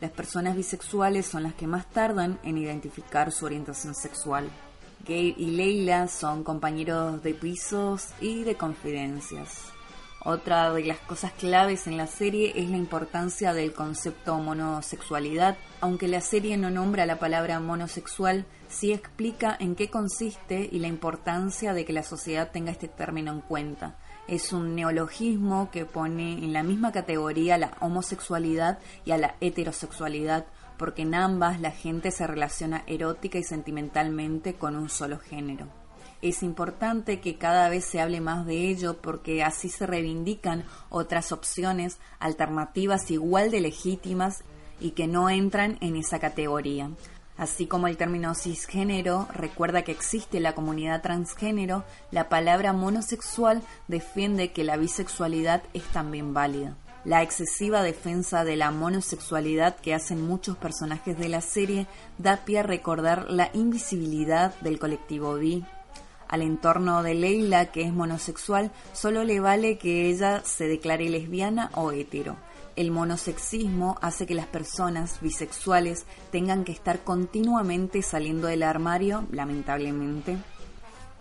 Las personas bisexuales son las que más tardan en identificar su orientación sexual. Gabe y Leila son compañeros de pisos y de confidencias. Otra de las cosas claves en la serie es la importancia del concepto monosexualidad. Aunque la serie no nombra la palabra monosexual, sí explica en qué consiste y la importancia de que la sociedad tenga este término en cuenta. Es un neologismo que pone en la misma categoría la homosexualidad y a la heterosexualidad, porque en ambas la gente se relaciona erótica y sentimentalmente con un solo género. Es importante que cada vez se hable más de ello porque así se reivindican otras opciones alternativas igual de legítimas y que no entran en esa categoría. Así como el término cisgénero recuerda que existe la comunidad transgénero, la palabra monosexual defiende que la bisexualidad es también válida. La excesiva defensa de la monosexualidad que hacen muchos personajes de la serie da pie a recordar la invisibilidad del colectivo bi, al entorno de Leila, que es monosexual, solo le vale que ella se declare lesbiana o hetero. El monosexismo hace que las personas bisexuales tengan que estar continuamente saliendo del armario, lamentablemente.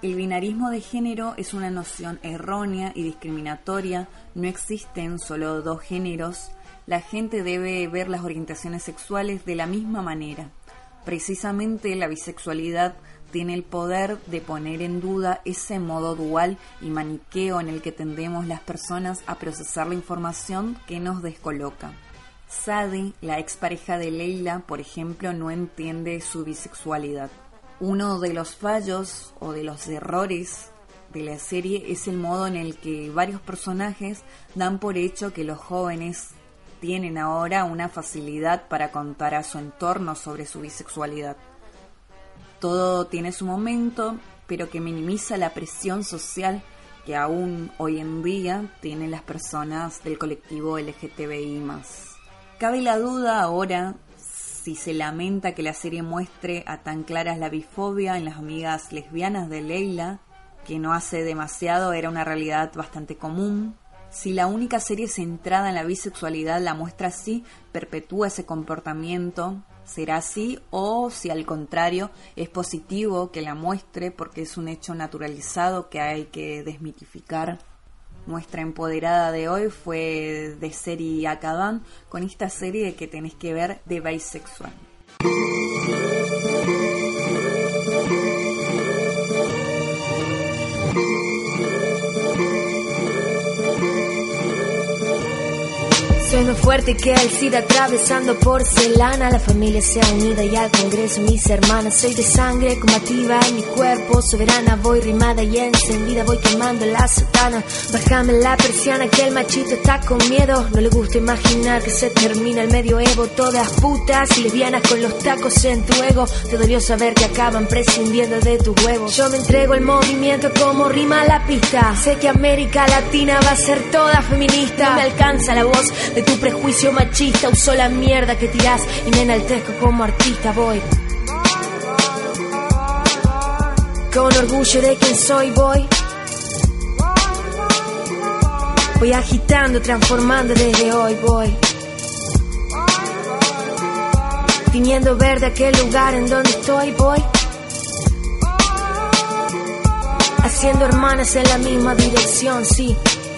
El binarismo de género es una noción errónea y discriminatoria, no existen solo dos géneros, la gente debe ver las orientaciones sexuales de la misma manera. Precisamente la bisexualidad tiene el poder de poner en duda ese modo dual y maniqueo en el que tendemos las personas a procesar la información que nos descoloca. Sadie, la expareja de Leila, por ejemplo, no entiende su bisexualidad. Uno de los fallos o de los errores de la serie es el modo en el que varios personajes dan por hecho que los jóvenes tienen ahora una facilidad para contar a su entorno sobre su bisexualidad. Todo tiene su momento, pero que minimiza la presión social que aún hoy en día tienen las personas del colectivo LGTBI. Cabe la duda ahora si se lamenta que la serie muestre a tan claras la bifobia en las amigas lesbianas de Leila, que no hace demasiado era una realidad bastante común. Si la única serie centrada en la bisexualidad la muestra así, perpetúa ese comportamiento, será así o si al contrario es positivo que la muestre porque es un hecho naturalizado que hay que desmitificar. Nuestra empoderada de hoy fue de serie Acadán con esta serie que tenés que ver de bisexual. Soy más fuerte que el SIDA atravesando porcelana. La familia se ha unido y al Congreso mis hermanas. Soy de sangre combativa en mi cuerpo soberana. Voy rimada y encendida, voy quemando la sotana. Bájame la persiana que el machito está con miedo. No le gusta imaginar que se termina el medioevo. Todas putas y lesbianas con los tacos en tu ego. Te dolió saber que acaban prescindiendo de tus huevos. Yo me entrego el movimiento como rima la pista. Sé que América Latina va a ser toda feminista. Me alcanza la voz de tu prejuicio machista. Uso la mierda que tirás y me enaltezco como artista. Voy. Con orgullo de quien soy, voy. Voy agitando, transformando desde hoy, voy. Tiñendo verde aquel lugar en donde estoy, voy. Haciendo hermanas en la misma dirección, sí.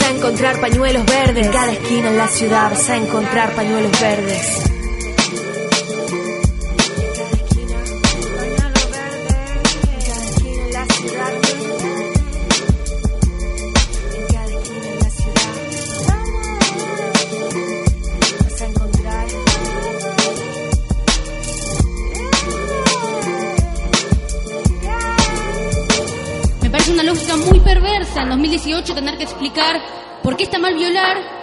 a encontrar pañuelos verdes. Cada esquina en la ciudad vas a encontrar pañuelos verdes. 18 tener que explicar por qué está mal violar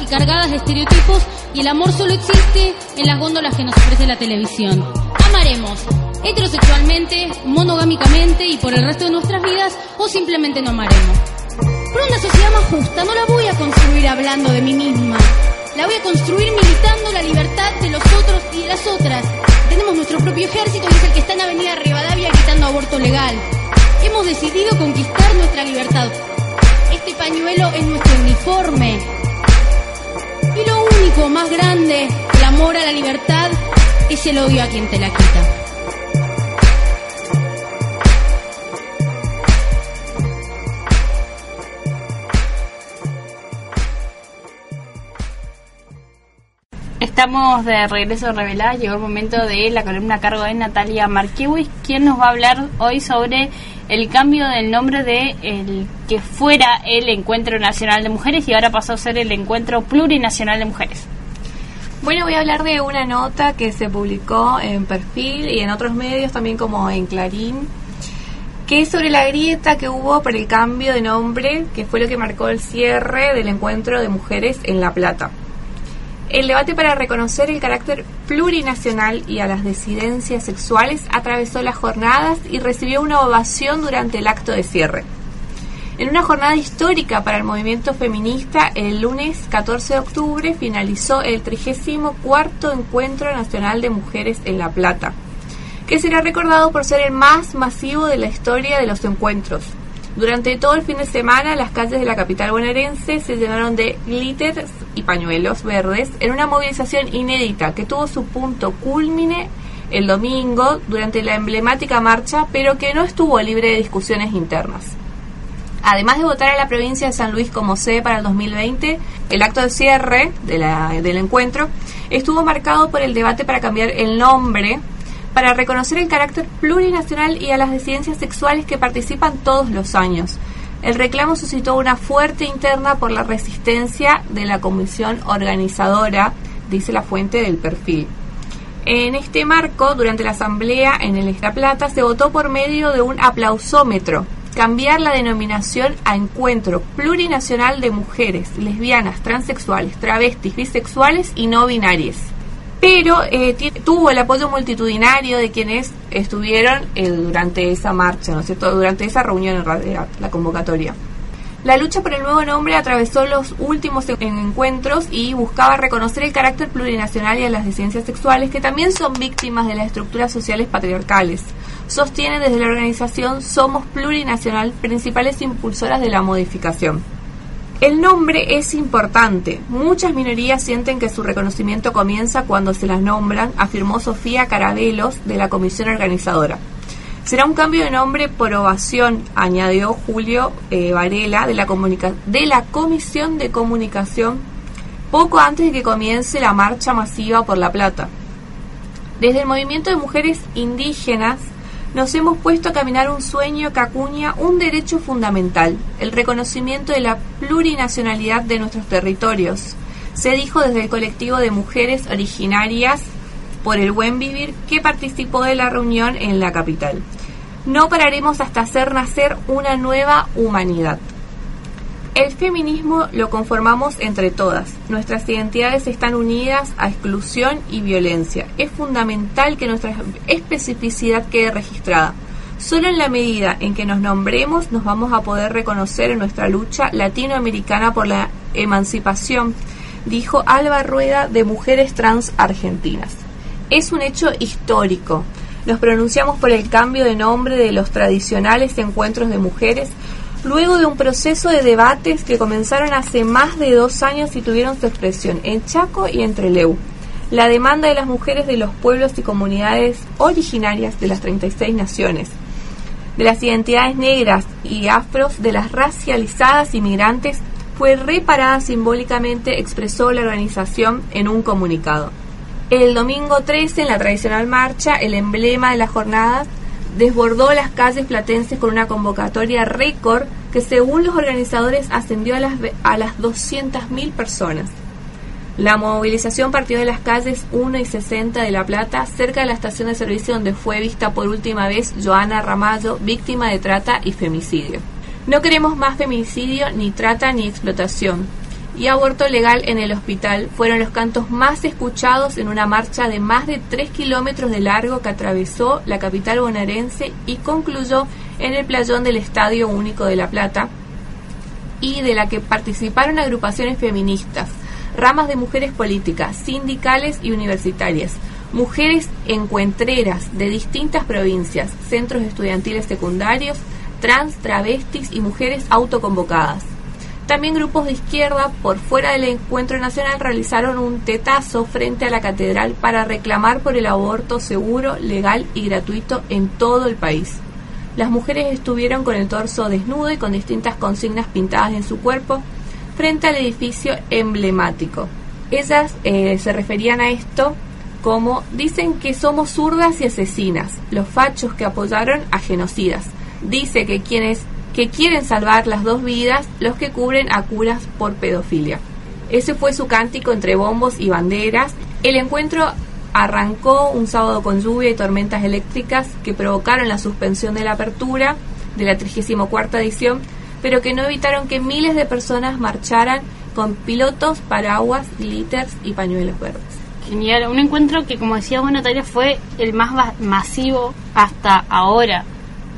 y cargadas de estereotipos y el amor solo existe en las góndolas que nos ofrece la televisión. Amaremos heterosexualmente, monogámicamente y por el resto de nuestras vidas o simplemente no amaremos. Pero una sociedad más justa no la voy a construir hablando de mí misma. La voy a construir militando la libertad de los otros y de las otras. Tenemos nuestro propio ejército y es el que está en Avenida Rivadavia gritando aborto legal. Hemos decidido conquistar nuestra libertad. Este pañuelo es nuestro uniforme. Y lo único más grande, el amor a la libertad, es el odio a quien te la quita. Estamos de regreso a Revelar, llegó el momento de la columna a cargo de Natalia Markiewicz, quien nos va a hablar hoy sobre el cambio del nombre de el que fuera el Encuentro Nacional de Mujeres y ahora pasó a ser el Encuentro Plurinacional de Mujeres. Bueno, voy a hablar de una nota que se publicó en Perfil y en otros medios también como en Clarín, que es sobre la grieta que hubo por el cambio de nombre, que fue lo que marcó el cierre del encuentro de mujeres en La Plata. El debate para reconocer el carácter plurinacional y a las disidencias sexuales atravesó las jornadas y recibió una ovación durante el acto de cierre. En una jornada histórica para el movimiento feminista, el lunes 14 de octubre finalizó el 34 Encuentro Nacional de Mujeres en La Plata, que será recordado por ser el más masivo de la historia de los encuentros. Durante todo el fin de semana, las calles de la capital bonaerense se llenaron de glitters y pañuelos verdes en una movilización inédita que tuvo su punto culmine el domingo durante la emblemática marcha, pero que no estuvo libre de discusiones internas. Además de votar a la provincia de San Luis como sede para el 2020, el acto de cierre del encuentro estuvo marcado por el debate para cambiar el nombre para reconocer el carácter plurinacional y a las disidencias sexuales que participan todos los años. El reclamo suscitó una fuerte interna por la resistencia de la comisión organizadora, dice la fuente del perfil. En este marco, durante la asamblea en el Esta Plata, se votó por medio de un aplausómetro cambiar la denominación a Encuentro Plurinacional de Mujeres, Lesbianas, Transexuales, Travestis, Bisexuales y No Binarias. Pero eh, tuvo el apoyo multitudinario de quienes estuvieron eh, durante esa marcha, ¿no es cierto? Durante esa reunión en realidad, la convocatoria. La lucha por el nuevo nombre atravesó los últimos encuentros y buscaba reconocer el carácter plurinacional y a las disidencias sexuales que también son víctimas de las estructuras sociales patriarcales. Sostienen desde la organización Somos Plurinacional principales impulsoras de la modificación. El nombre es importante. Muchas minorías sienten que su reconocimiento comienza cuando se las nombran, afirmó Sofía Carabelos de la comisión organizadora. Será un cambio de nombre por ovación, añadió Julio eh, Varela de la, de la Comisión de Comunicación poco antes de que comience la marcha masiva por La Plata. Desde el movimiento de mujeres indígenas nos hemos puesto a caminar un sueño que acuña un derecho fundamental, el reconocimiento de la plurinacionalidad de nuestros territorios. Se dijo desde el colectivo de mujeres originarias por el buen vivir que participó de la reunión en la capital. No pararemos hasta hacer nacer una nueva humanidad. El feminismo lo conformamos entre todas. Nuestras identidades están unidas a exclusión y violencia. Es fundamental que nuestra especificidad quede registrada. Solo en la medida en que nos nombremos nos vamos a poder reconocer en nuestra lucha latinoamericana por la emancipación, dijo Alba Rueda de Mujeres Trans Argentinas es un hecho histórico. Nos pronunciamos por el cambio de nombre de los tradicionales encuentros de mujeres luego de un proceso de debates que comenzaron hace más de dos años y tuvieron su expresión en Chaco y entre Leu. La demanda de las mujeres de los pueblos y comunidades originarias de las 36 naciones, de las identidades negras y afros, de las racializadas inmigrantes, fue reparada simbólicamente, expresó la organización en un comunicado. El domingo 13, en la tradicional marcha, el emblema de la jornada desbordó las calles platenses con una convocatoria récord que según los organizadores ascendió a las, a las 200.000 personas. La movilización partió de las calles 1 y 60 de La Plata, cerca de la estación de servicio donde fue vista por última vez Joana Ramallo, víctima de trata y femicidio. No queremos más femicidio, ni trata, ni explotación y aborto legal en el hospital fueron los cantos más escuchados en una marcha de más de 3 kilómetros de largo que atravesó la capital bonaerense y concluyó en el playón del Estadio Único de La Plata y de la que participaron agrupaciones feministas, ramas de mujeres políticas, sindicales y universitarias, mujeres encuentreras de distintas provincias, centros estudiantiles secundarios, trans, travestis y mujeres autoconvocadas. También grupos de izquierda por fuera del encuentro nacional realizaron un tetazo frente a la catedral para reclamar por el aborto seguro, legal y gratuito en todo el país. Las mujeres estuvieron con el torso desnudo y con distintas consignas pintadas en su cuerpo frente al edificio emblemático. Ellas eh, se referían a esto como dicen que somos zurdas y asesinas, los fachos que apoyaron a genocidas. Dice que quienes que quieren salvar las dos vidas los que cubren a curas por pedofilia. Ese fue su cántico entre bombos y banderas. El encuentro arrancó un sábado con lluvia y tormentas eléctricas que provocaron la suspensión de la apertura de la 34 edición, pero que no evitaron que miles de personas marcharan con pilotos, paraguas, glitters y pañuelos verdes. Genial, un encuentro que como decía Buena fue el más masivo hasta ahora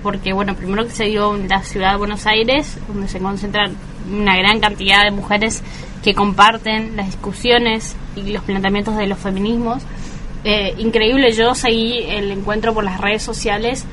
porque, bueno, primero que se dio en la ciudad de Buenos Aires, donde se concentran una gran cantidad de mujeres que comparten las discusiones y los planteamientos de los feminismos. Eh, increíble, yo seguí el encuentro por las redes sociales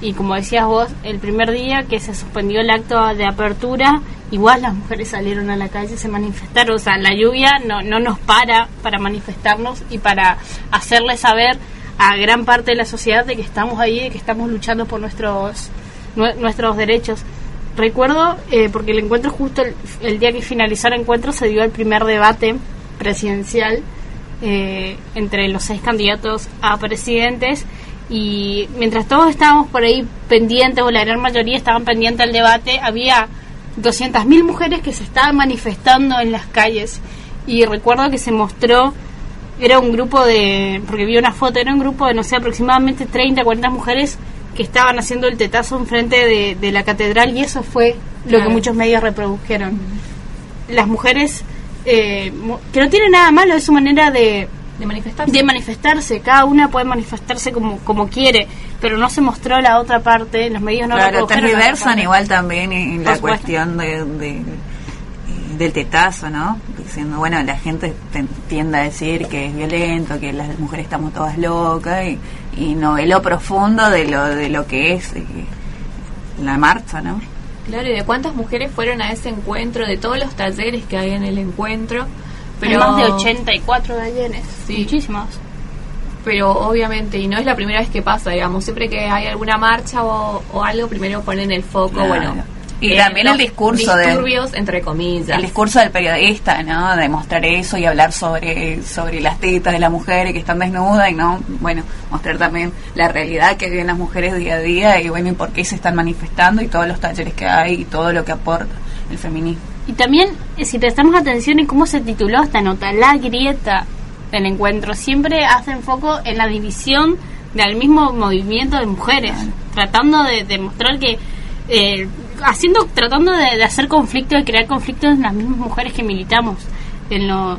y como decías vos, el primer día que se suspendió el acto de apertura, igual las mujeres salieron a la calle, se manifestaron, o sea, la lluvia no, no nos para para manifestarnos y para hacerle saber a gran parte de la sociedad de que estamos ahí, de que estamos luchando por nuestros, nuestros derechos. Recuerdo, eh, porque el encuentro justo el, día que finalizó el encuentro se dio el primer debate presidencial eh, entre los seis candidatos a presidentes y mientras todos estábamos por ahí pendientes, o la gran mayoría estaban pendientes del debate, había 200.000 mujeres que se estaban manifestando en las calles. Y recuerdo que se mostró, era un grupo de, porque vi una foto, era un grupo de, no sé, aproximadamente 30, 40 mujeres que estaban haciendo el tetazo enfrente de, de la catedral y eso fue lo que muchos medios reprodujeron. Las mujeres, eh, que no tiene nada malo, es su manera de, de manifestarse. De manifestarse, cada una puede manifestarse como, como quiere, pero no se mostró la otra parte, los medios no Claro, tergiversan igual también en la cuestión de, del tetazo, ¿no? Diciendo, bueno, la gente tiende a decir que es violento, que las mujeres estamos todas locas y, y no ve lo profundo de lo, de lo que es eh, la marcha, ¿no? Claro, y de cuántas mujeres fueron a ese encuentro, de todos los talleres que hay en el encuentro pero más de 84 ballenes, sí. muchísimos. Pero obviamente, y no es la primera vez que pasa, digamos, siempre que hay alguna marcha o, o algo, primero ponen el foco, bueno. Y también el discurso disturbios, entre comillas. El discurso del periodista, ¿no? De mostrar eso y hablar sobre, sobre las tetas de la mujer y que están desnudas y no, bueno, mostrar también la realidad que viven las mujeres día a día y bueno, y por qué se están manifestando y todos los talleres que hay y todo lo que aporta el feminismo. Y también, eh, si prestamos atención en cómo se tituló esta nota, La grieta del encuentro, siempre hace foco en la división del mismo movimiento de mujeres, tratando de demostrar que, eh, haciendo, tratando de, hacer conflicto, de crear conflictos en las mismas mujeres que militamos en los,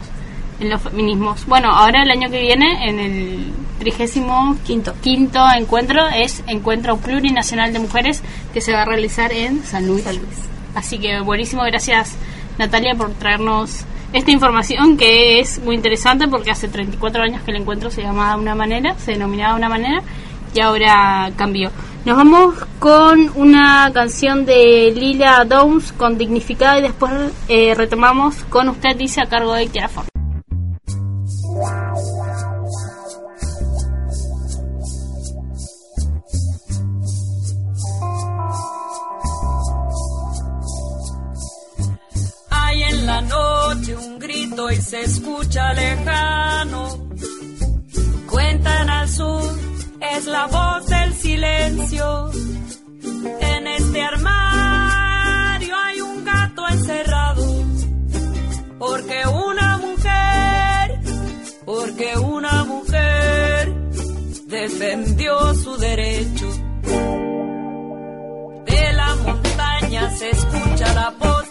en los feminismos. Bueno, ahora el año que viene, en el trigésimo quinto. quinto encuentro, es Encuentro Plurinacional de Mujeres que se va a realizar en San Luis. San Luis. Así que buenísimo, gracias Natalia por traernos esta información que es muy interesante porque hace 34 años que el encuentro se llamaba de una manera, se denominaba de una manera y ahora cambió. Nos vamos con una canción de Lila Downs con Dignificada y después eh, retomamos con Usted Dice a cargo de Kiara noche un grito y se escucha lejano. Cuentan al sur, es la voz del silencio. En este armario hay un gato encerrado. Porque una mujer, porque una mujer defendió su derecho. De la montaña se escucha la voz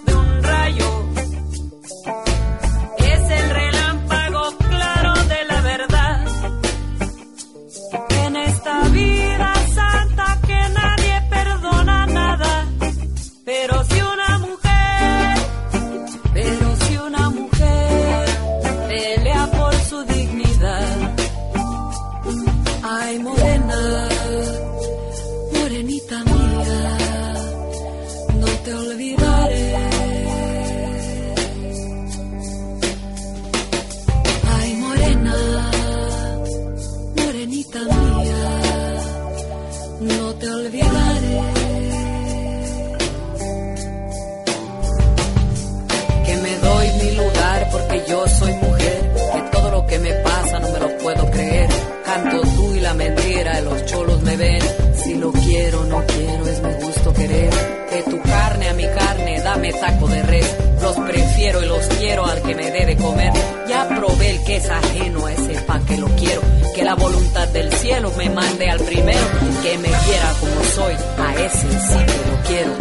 saco de red. Los prefiero y los quiero al que me debe comer. Ya probé el que es ajeno a ese pa' que lo quiero. Que la voluntad del cielo me mande al primero. Que me quiera como soy. A ese sí que lo quiero.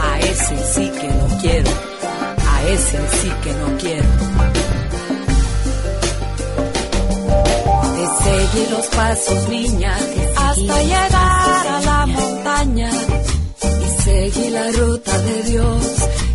A ese sí que lo quiero. A ese sí que no quiero. Seguí los pasos, niña, hasta llegar a la montaña seguí la ruta de Dios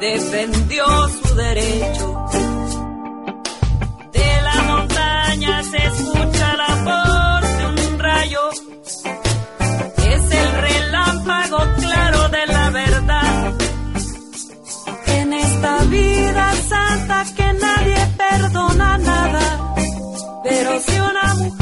defendió su derecho. De la montaña se escucha la voz de un rayo. Es el relámpago claro de la verdad. En esta vida santa que nadie perdona nada. Pero si una mujer,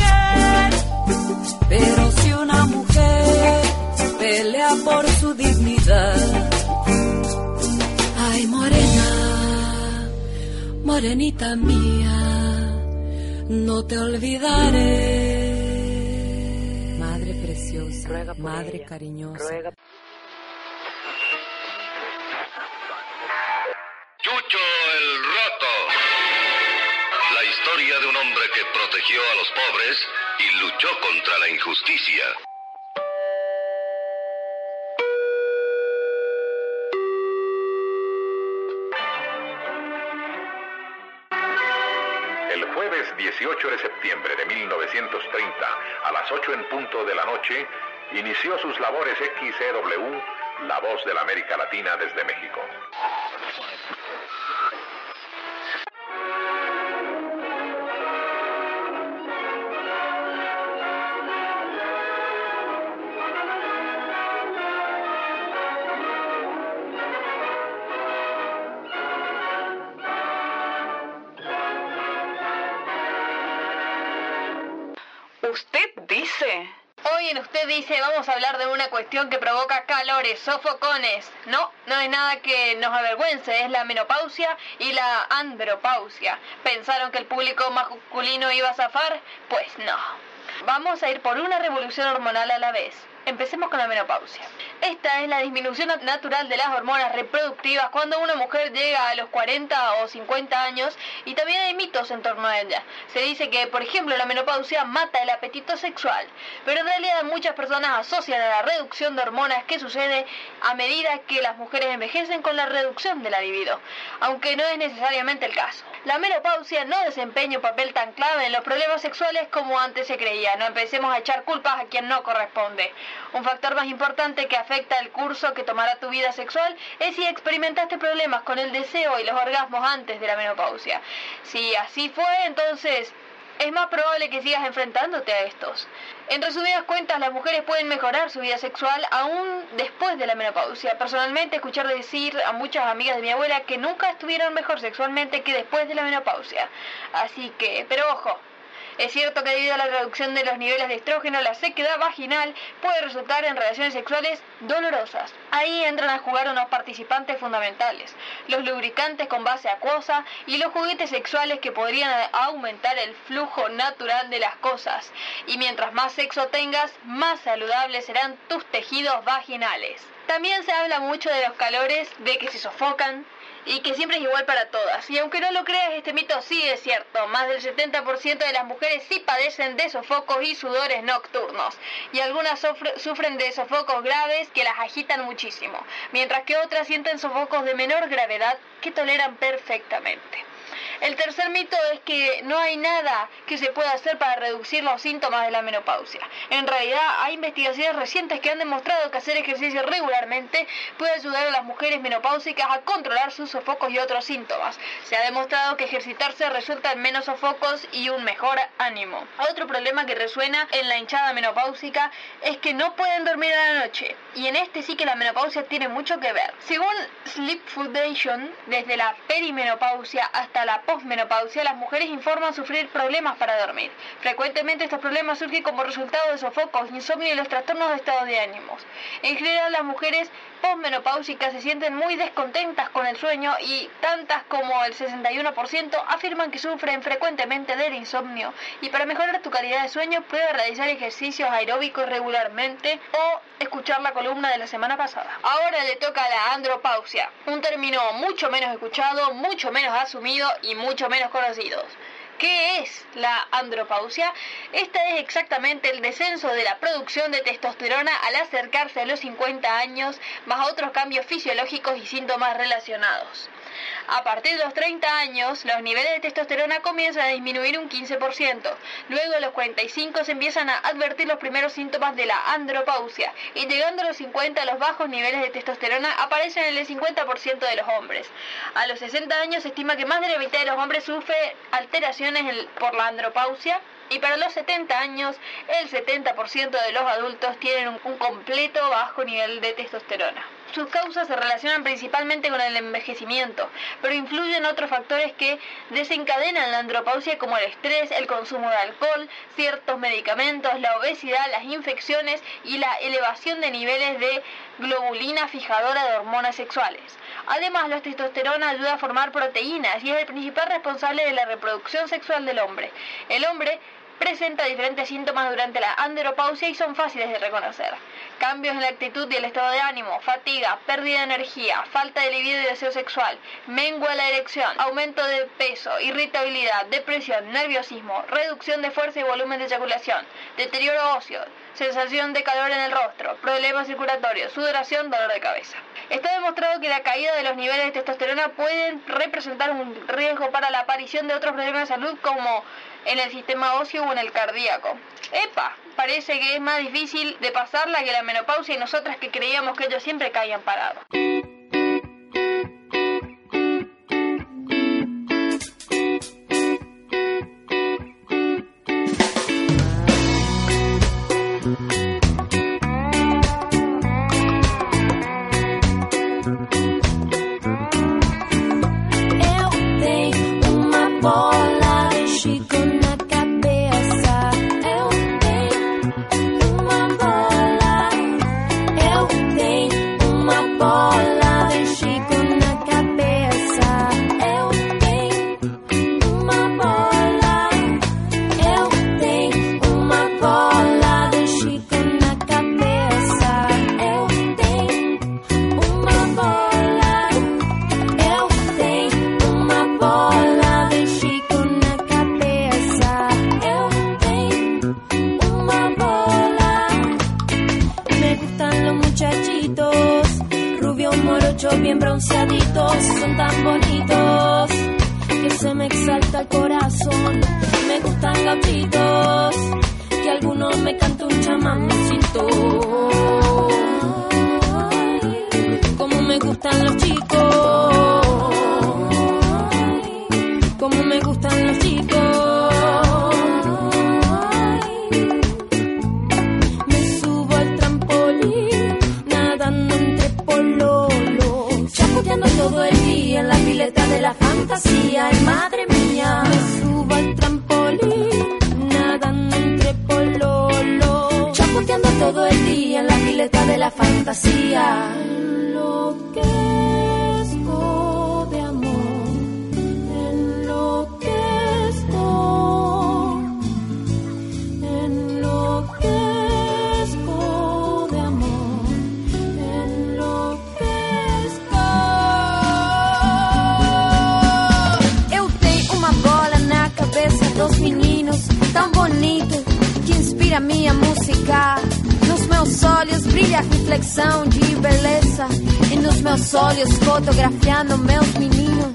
morenita mía, no te olvidaré. Madre preciosa, madre cariñosa. Chucho el Roto. La historia de un hombre que protegió a los pobres y luchó contra la injusticia. 18 de septiembre de 1930, a las 8 en punto de la noche, inició sus labores XCW, La Voz de la América Latina desde México. Vamos a hablar de una cuestión que provoca calores, sofocones. No, no es nada que nos avergüence, es la menopausia y la andropausia. ¿Pensaron que el público masculino iba a zafar? Pues no. Vamos a ir por una revolución hormonal a la vez. Empecemos con la menopausia. Esta es la disminución natural de las hormonas reproductivas cuando una mujer llega a los 40 o 50 años y también hay mitos en torno a ella. Se dice que, por ejemplo, la menopausia mata el apetito sexual, pero en realidad muchas personas asocian a la reducción de hormonas que sucede a medida que las mujeres envejecen con la reducción de la libido, aunque no es necesariamente el caso. La menopausia no desempeña un papel tan clave en los problemas sexuales como antes se creía. No empecemos a echar culpas a quien no corresponde. Un factor más importante que afecta el curso que tomará tu vida sexual es si experimentaste problemas con el deseo y los orgasmos antes de la menopausia. Si así fue, entonces es más probable que sigas enfrentándote a estos. En resumidas cuentas, las mujeres pueden mejorar su vida sexual aún después de la menopausia. Personalmente, escuchar decir a muchas amigas de mi abuela que nunca estuvieron mejor sexualmente que después de la menopausia. Así que, pero ojo, es cierto que debido a la reducción de los niveles de estrógeno, la sequedad vaginal puede resultar en relaciones sexuales dolorosas. Ahí entran a jugar unos participantes fundamentales, los lubricantes con base acuosa y los juguetes sexuales que podrían aumentar el flujo natural de las cosas. Y mientras más sexo tengas, más saludables serán tus tejidos vaginales. También se habla mucho de los calores, de que se sofocan, y que siempre es igual para todas. Y aunque no lo creas, este mito sí es cierto. Más del 70% de las mujeres sí padecen de sofocos y sudores nocturnos. Y algunas sufren de sofocos graves que las agitan muchísimo, mientras que otras sienten sofocos de menor gravedad que toleran perfectamente. El tercer mito es que no hay nada que se pueda hacer para reducir los síntomas de la menopausia. En realidad hay investigaciones recientes que han demostrado que hacer ejercicio regularmente puede ayudar a las mujeres menopáusicas a controlar sus sofocos y otros síntomas. Se ha demostrado que ejercitarse resulta en menos sofocos y un mejor ánimo. Otro problema que resuena en la hinchada menopáusica es que no pueden dormir a la noche. Y en este sí que la menopausia tiene mucho que ver. Según Sleep Foundation, desde la perimenopausia hasta la posmenopausia, las mujeres informan sufrir problemas para dormir. Frecuentemente estos problemas surgen como resultado de sofocos, insomnio y los trastornos de estado de ánimos. En general las mujeres posmenopáusicas se sienten muy descontentas con el sueño y tantas como el 61% afirman que sufren frecuentemente del insomnio y para mejorar tu calidad de sueño prueba realizar ejercicios aeróbicos regularmente o escuchar la columna de la semana pasada. Ahora le toca la andropausia, un término mucho menos escuchado, mucho menos asumido y mucho menos conocido. ¿Qué es la andropausia? Esta es exactamente el descenso de la producción de testosterona al acercarse a los 50 años, más otros cambios fisiológicos y síntomas relacionados. A partir de los 30 años, los niveles de testosterona comienzan a disminuir un 15%. Luego a los 45 se empiezan a advertir los primeros síntomas de la andropausia y llegando a los 50 los bajos niveles de testosterona aparecen en el 50% de los hombres. A los 60 años se estima que más de la mitad de los hombres sufre alteraciones por la andropausia y para los 70 años el 70% de los adultos tienen un completo bajo nivel de testosterona. Sus causas se relacionan principalmente con el envejecimiento, pero influyen otros factores que desencadenan la andropausia como el estrés, el consumo de alcohol, ciertos medicamentos, la obesidad, las infecciones y la elevación de niveles de globulina fijadora de hormonas sexuales. Además, la testosterona ayuda a formar proteínas y es el principal responsable de la reproducción sexual del hombre. El hombre presenta diferentes síntomas durante la andropausia y son fáciles de reconocer. Cambios en la actitud y el estado de ánimo, fatiga, pérdida de energía, falta de libido y deseo sexual, mengua la erección, aumento de peso, irritabilidad, depresión, nerviosismo, reducción de fuerza y volumen de eyaculación, deterioro óseo, sensación de calor en el rostro, problemas circulatorios, sudoración, dolor de cabeza. Está demostrado que la caída de los niveles de testosterona pueden representar un riesgo para la aparición de otros problemas de salud como en el sistema óseo o en el cardíaco. ¡Epa! Parece que es más difícil de pasarla que la menopausia y nosotras que creíamos que ellos siempre caían parados. fantasía lo seus olhos brilha a reflexão de beleza. E nos meus olhos fotografiando meus meninos.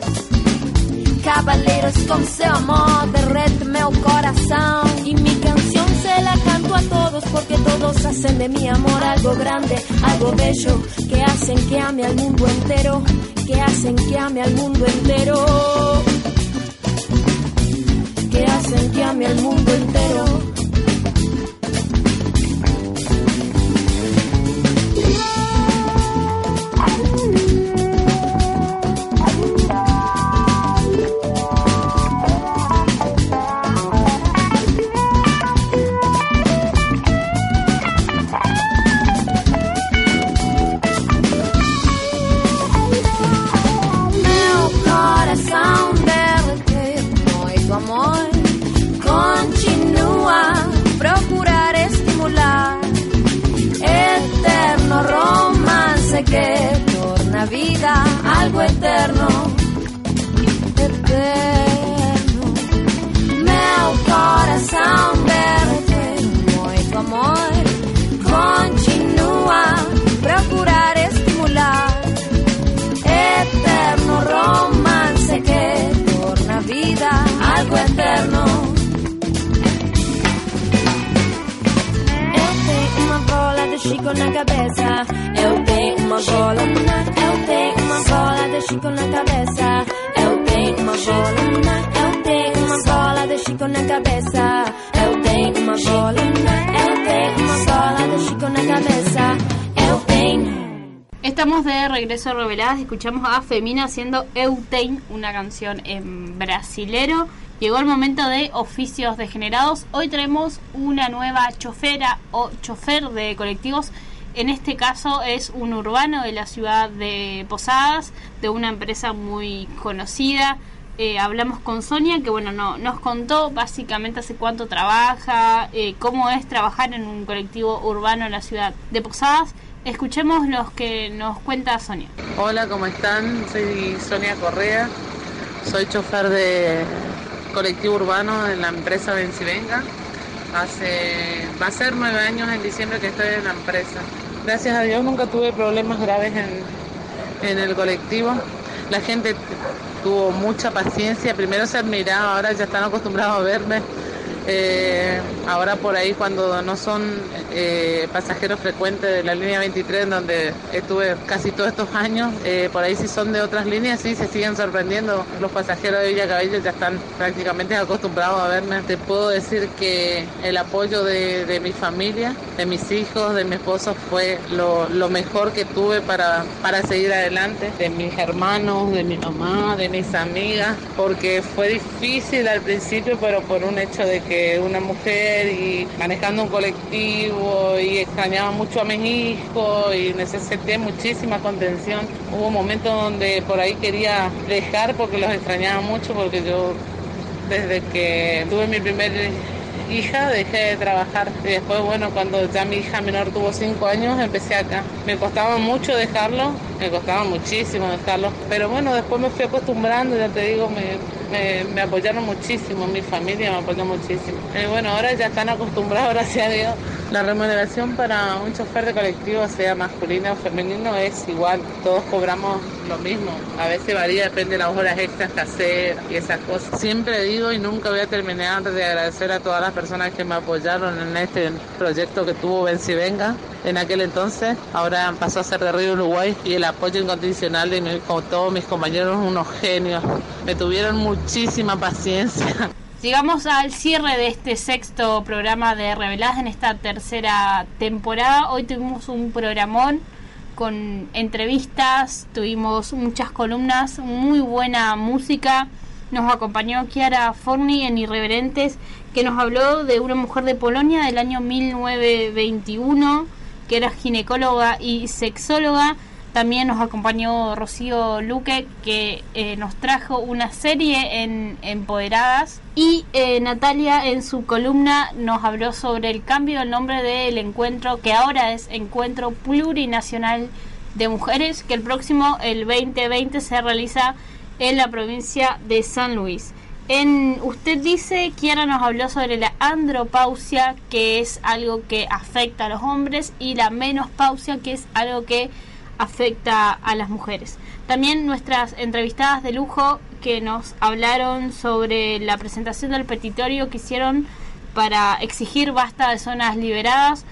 Cabaleiros com seu amor derrete meu coração. E mi canção se la canto a todos porque todos hacen de mi amor algo grande, algo bello. Que hacen que ame al mundo entero. Que hacen que ame al mundo entero. Que hacen que ame al mundo entero De regreso a Reveladas, escuchamos a Femina haciendo Eutein, una canción en brasilero. Llegó el momento de oficios degenerados. Hoy traemos una nueva chofera o chofer de colectivos. En este caso es un urbano de la ciudad de Posadas, de una empresa muy conocida. Eh, hablamos con Sonia, que bueno, no, nos contó básicamente hace cuánto trabaja, eh, cómo es trabajar en un colectivo urbano en la ciudad de Posadas. Escuchemos los que nos cuenta Sonia. Hola, ¿cómo están? Soy Sonia Correa, soy chofer de colectivo urbano en la empresa Vencivenga. Hace, va a ser nueve años en diciembre que estoy en la empresa. Gracias a Dios nunca tuve problemas graves en, en el colectivo. La gente tuvo mucha paciencia, primero se admiraba, ahora ya están acostumbrados a verme. Eh, ahora por ahí cuando no son eh, pasajeros frecuentes de la línea 23 en donde estuve casi todos estos años, eh, por ahí si son de otras líneas sí se siguen sorprendiendo. Los pasajeros de Villa Cabello ya están prácticamente acostumbrados a verme. Te puedo decir que el apoyo de, de mi familia, de mis hijos, de mi esposo fue lo, lo mejor que tuve para, para seguir adelante, de mis hermanos, de mi mamá, de mis amigas, porque fue difícil al principio, pero por un hecho de que una mujer y manejando un colectivo y extrañaba mucho a hijos y necesité muchísima contención. Hubo momentos donde por ahí quería dejar porque los extrañaba mucho porque yo desde que tuve mi primer hija dejé de trabajar. Y después bueno cuando ya mi hija menor tuvo cinco años empecé acá. Me costaba mucho dejarlo me costaba muchísimo dejarlo. Pero bueno después me fui acostumbrando ya te digo me, me, apoyaron muchísimo mi familia me apoyó muchísimo. Y bueno ahora ya están acostumbrados gracias a Dios. La remuneración para un chofer de colectivo sea masculino o femenino es igual. Todos cobramos lo mismo. A veces varía depende de las horas extras que hacer y esas cosas. Siempre digo y nunca voy a terminar de agradecer a todas las personas que me apoyaron en este proyecto que tuvo Vencivenga en aquel entonces. Ahora pasó a ser de Río Uruguay y el apoyo incondicional de mi, como todos mis compañeros, unos genios. Me tuvieron muchísima paciencia. Llegamos al cierre de este sexto programa de Reveladas en esta tercera temporada. Hoy tuvimos un programón con entrevistas, tuvimos muchas columnas, muy buena música. Nos acompañó Kiara Forni en Irreverentes, que nos habló de una mujer de Polonia del año 1921, que era ginecóloga y sexóloga. También nos acompañó Rocío Luque, que eh, nos trajo una serie en Empoderadas. Y eh, Natalia en su columna nos habló sobre el cambio del nombre del encuentro, que ahora es Encuentro Plurinacional de Mujeres, que el próximo, el 2020, se realiza en la provincia de San Luis. En, usted dice, Kiara nos habló sobre la andropausia, que es algo que afecta a los hombres, y la menopausia, que es algo que afecta a las mujeres. También nuestras entrevistadas de lujo que nos hablaron sobre la presentación del petitorio que hicieron para exigir basta de zonas liberadas,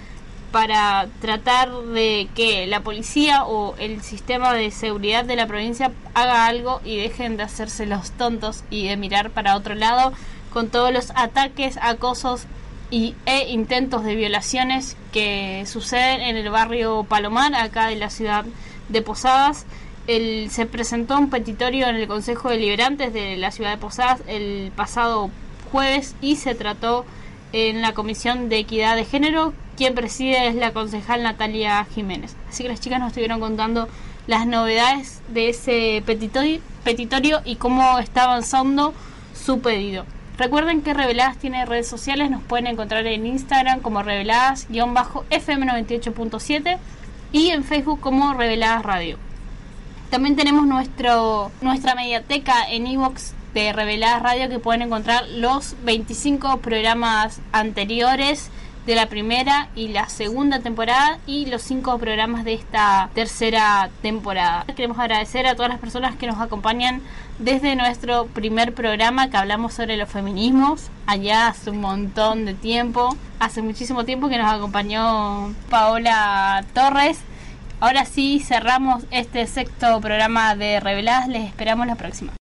para tratar de que la policía o el sistema de seguridad de la provincia haga algo y dejen de hacerse los tontos y de mirar para otro lado con todos los ataques, acosos y, e intentos de violaciones que suceden en el barrio Palomar, acá de la ciudad de Posadas. El, se presentó un petitorio en el Consejo Deliberantes de la ciudad de Posadas el pasado jueves y se trató en la Comisión de Equidad de Género. Quien preside es la concejal Natalia Jiménez. Así que las chicas nos estuvieron contando las novedades de ese petitorio, y cómo está avanzando su pedido. Recuerden que Reveladas tiene redes sociales, nos pueden encontrar en Instagram como Reveladas-FM98.7 y en Facebook como Reveladas Radio. También tenemos nuestro nuestra mediateca en iVoox de Reveladas Radio que pueden encontrar los 25 programas anteriores de la primera y la segunda temporada y los cinco programas de esta tercera temporada. Queremos agradecer a todas las personas que nos acompañan desde nuestro primer programa que hablamos sobre los feminismos, allá hace un montón de tiempo, hace muchísimo tiempo que nos acompañó Paola Torres. Ahora sí cerramos este sexto programa de Reveladas, les esperamos la próxima.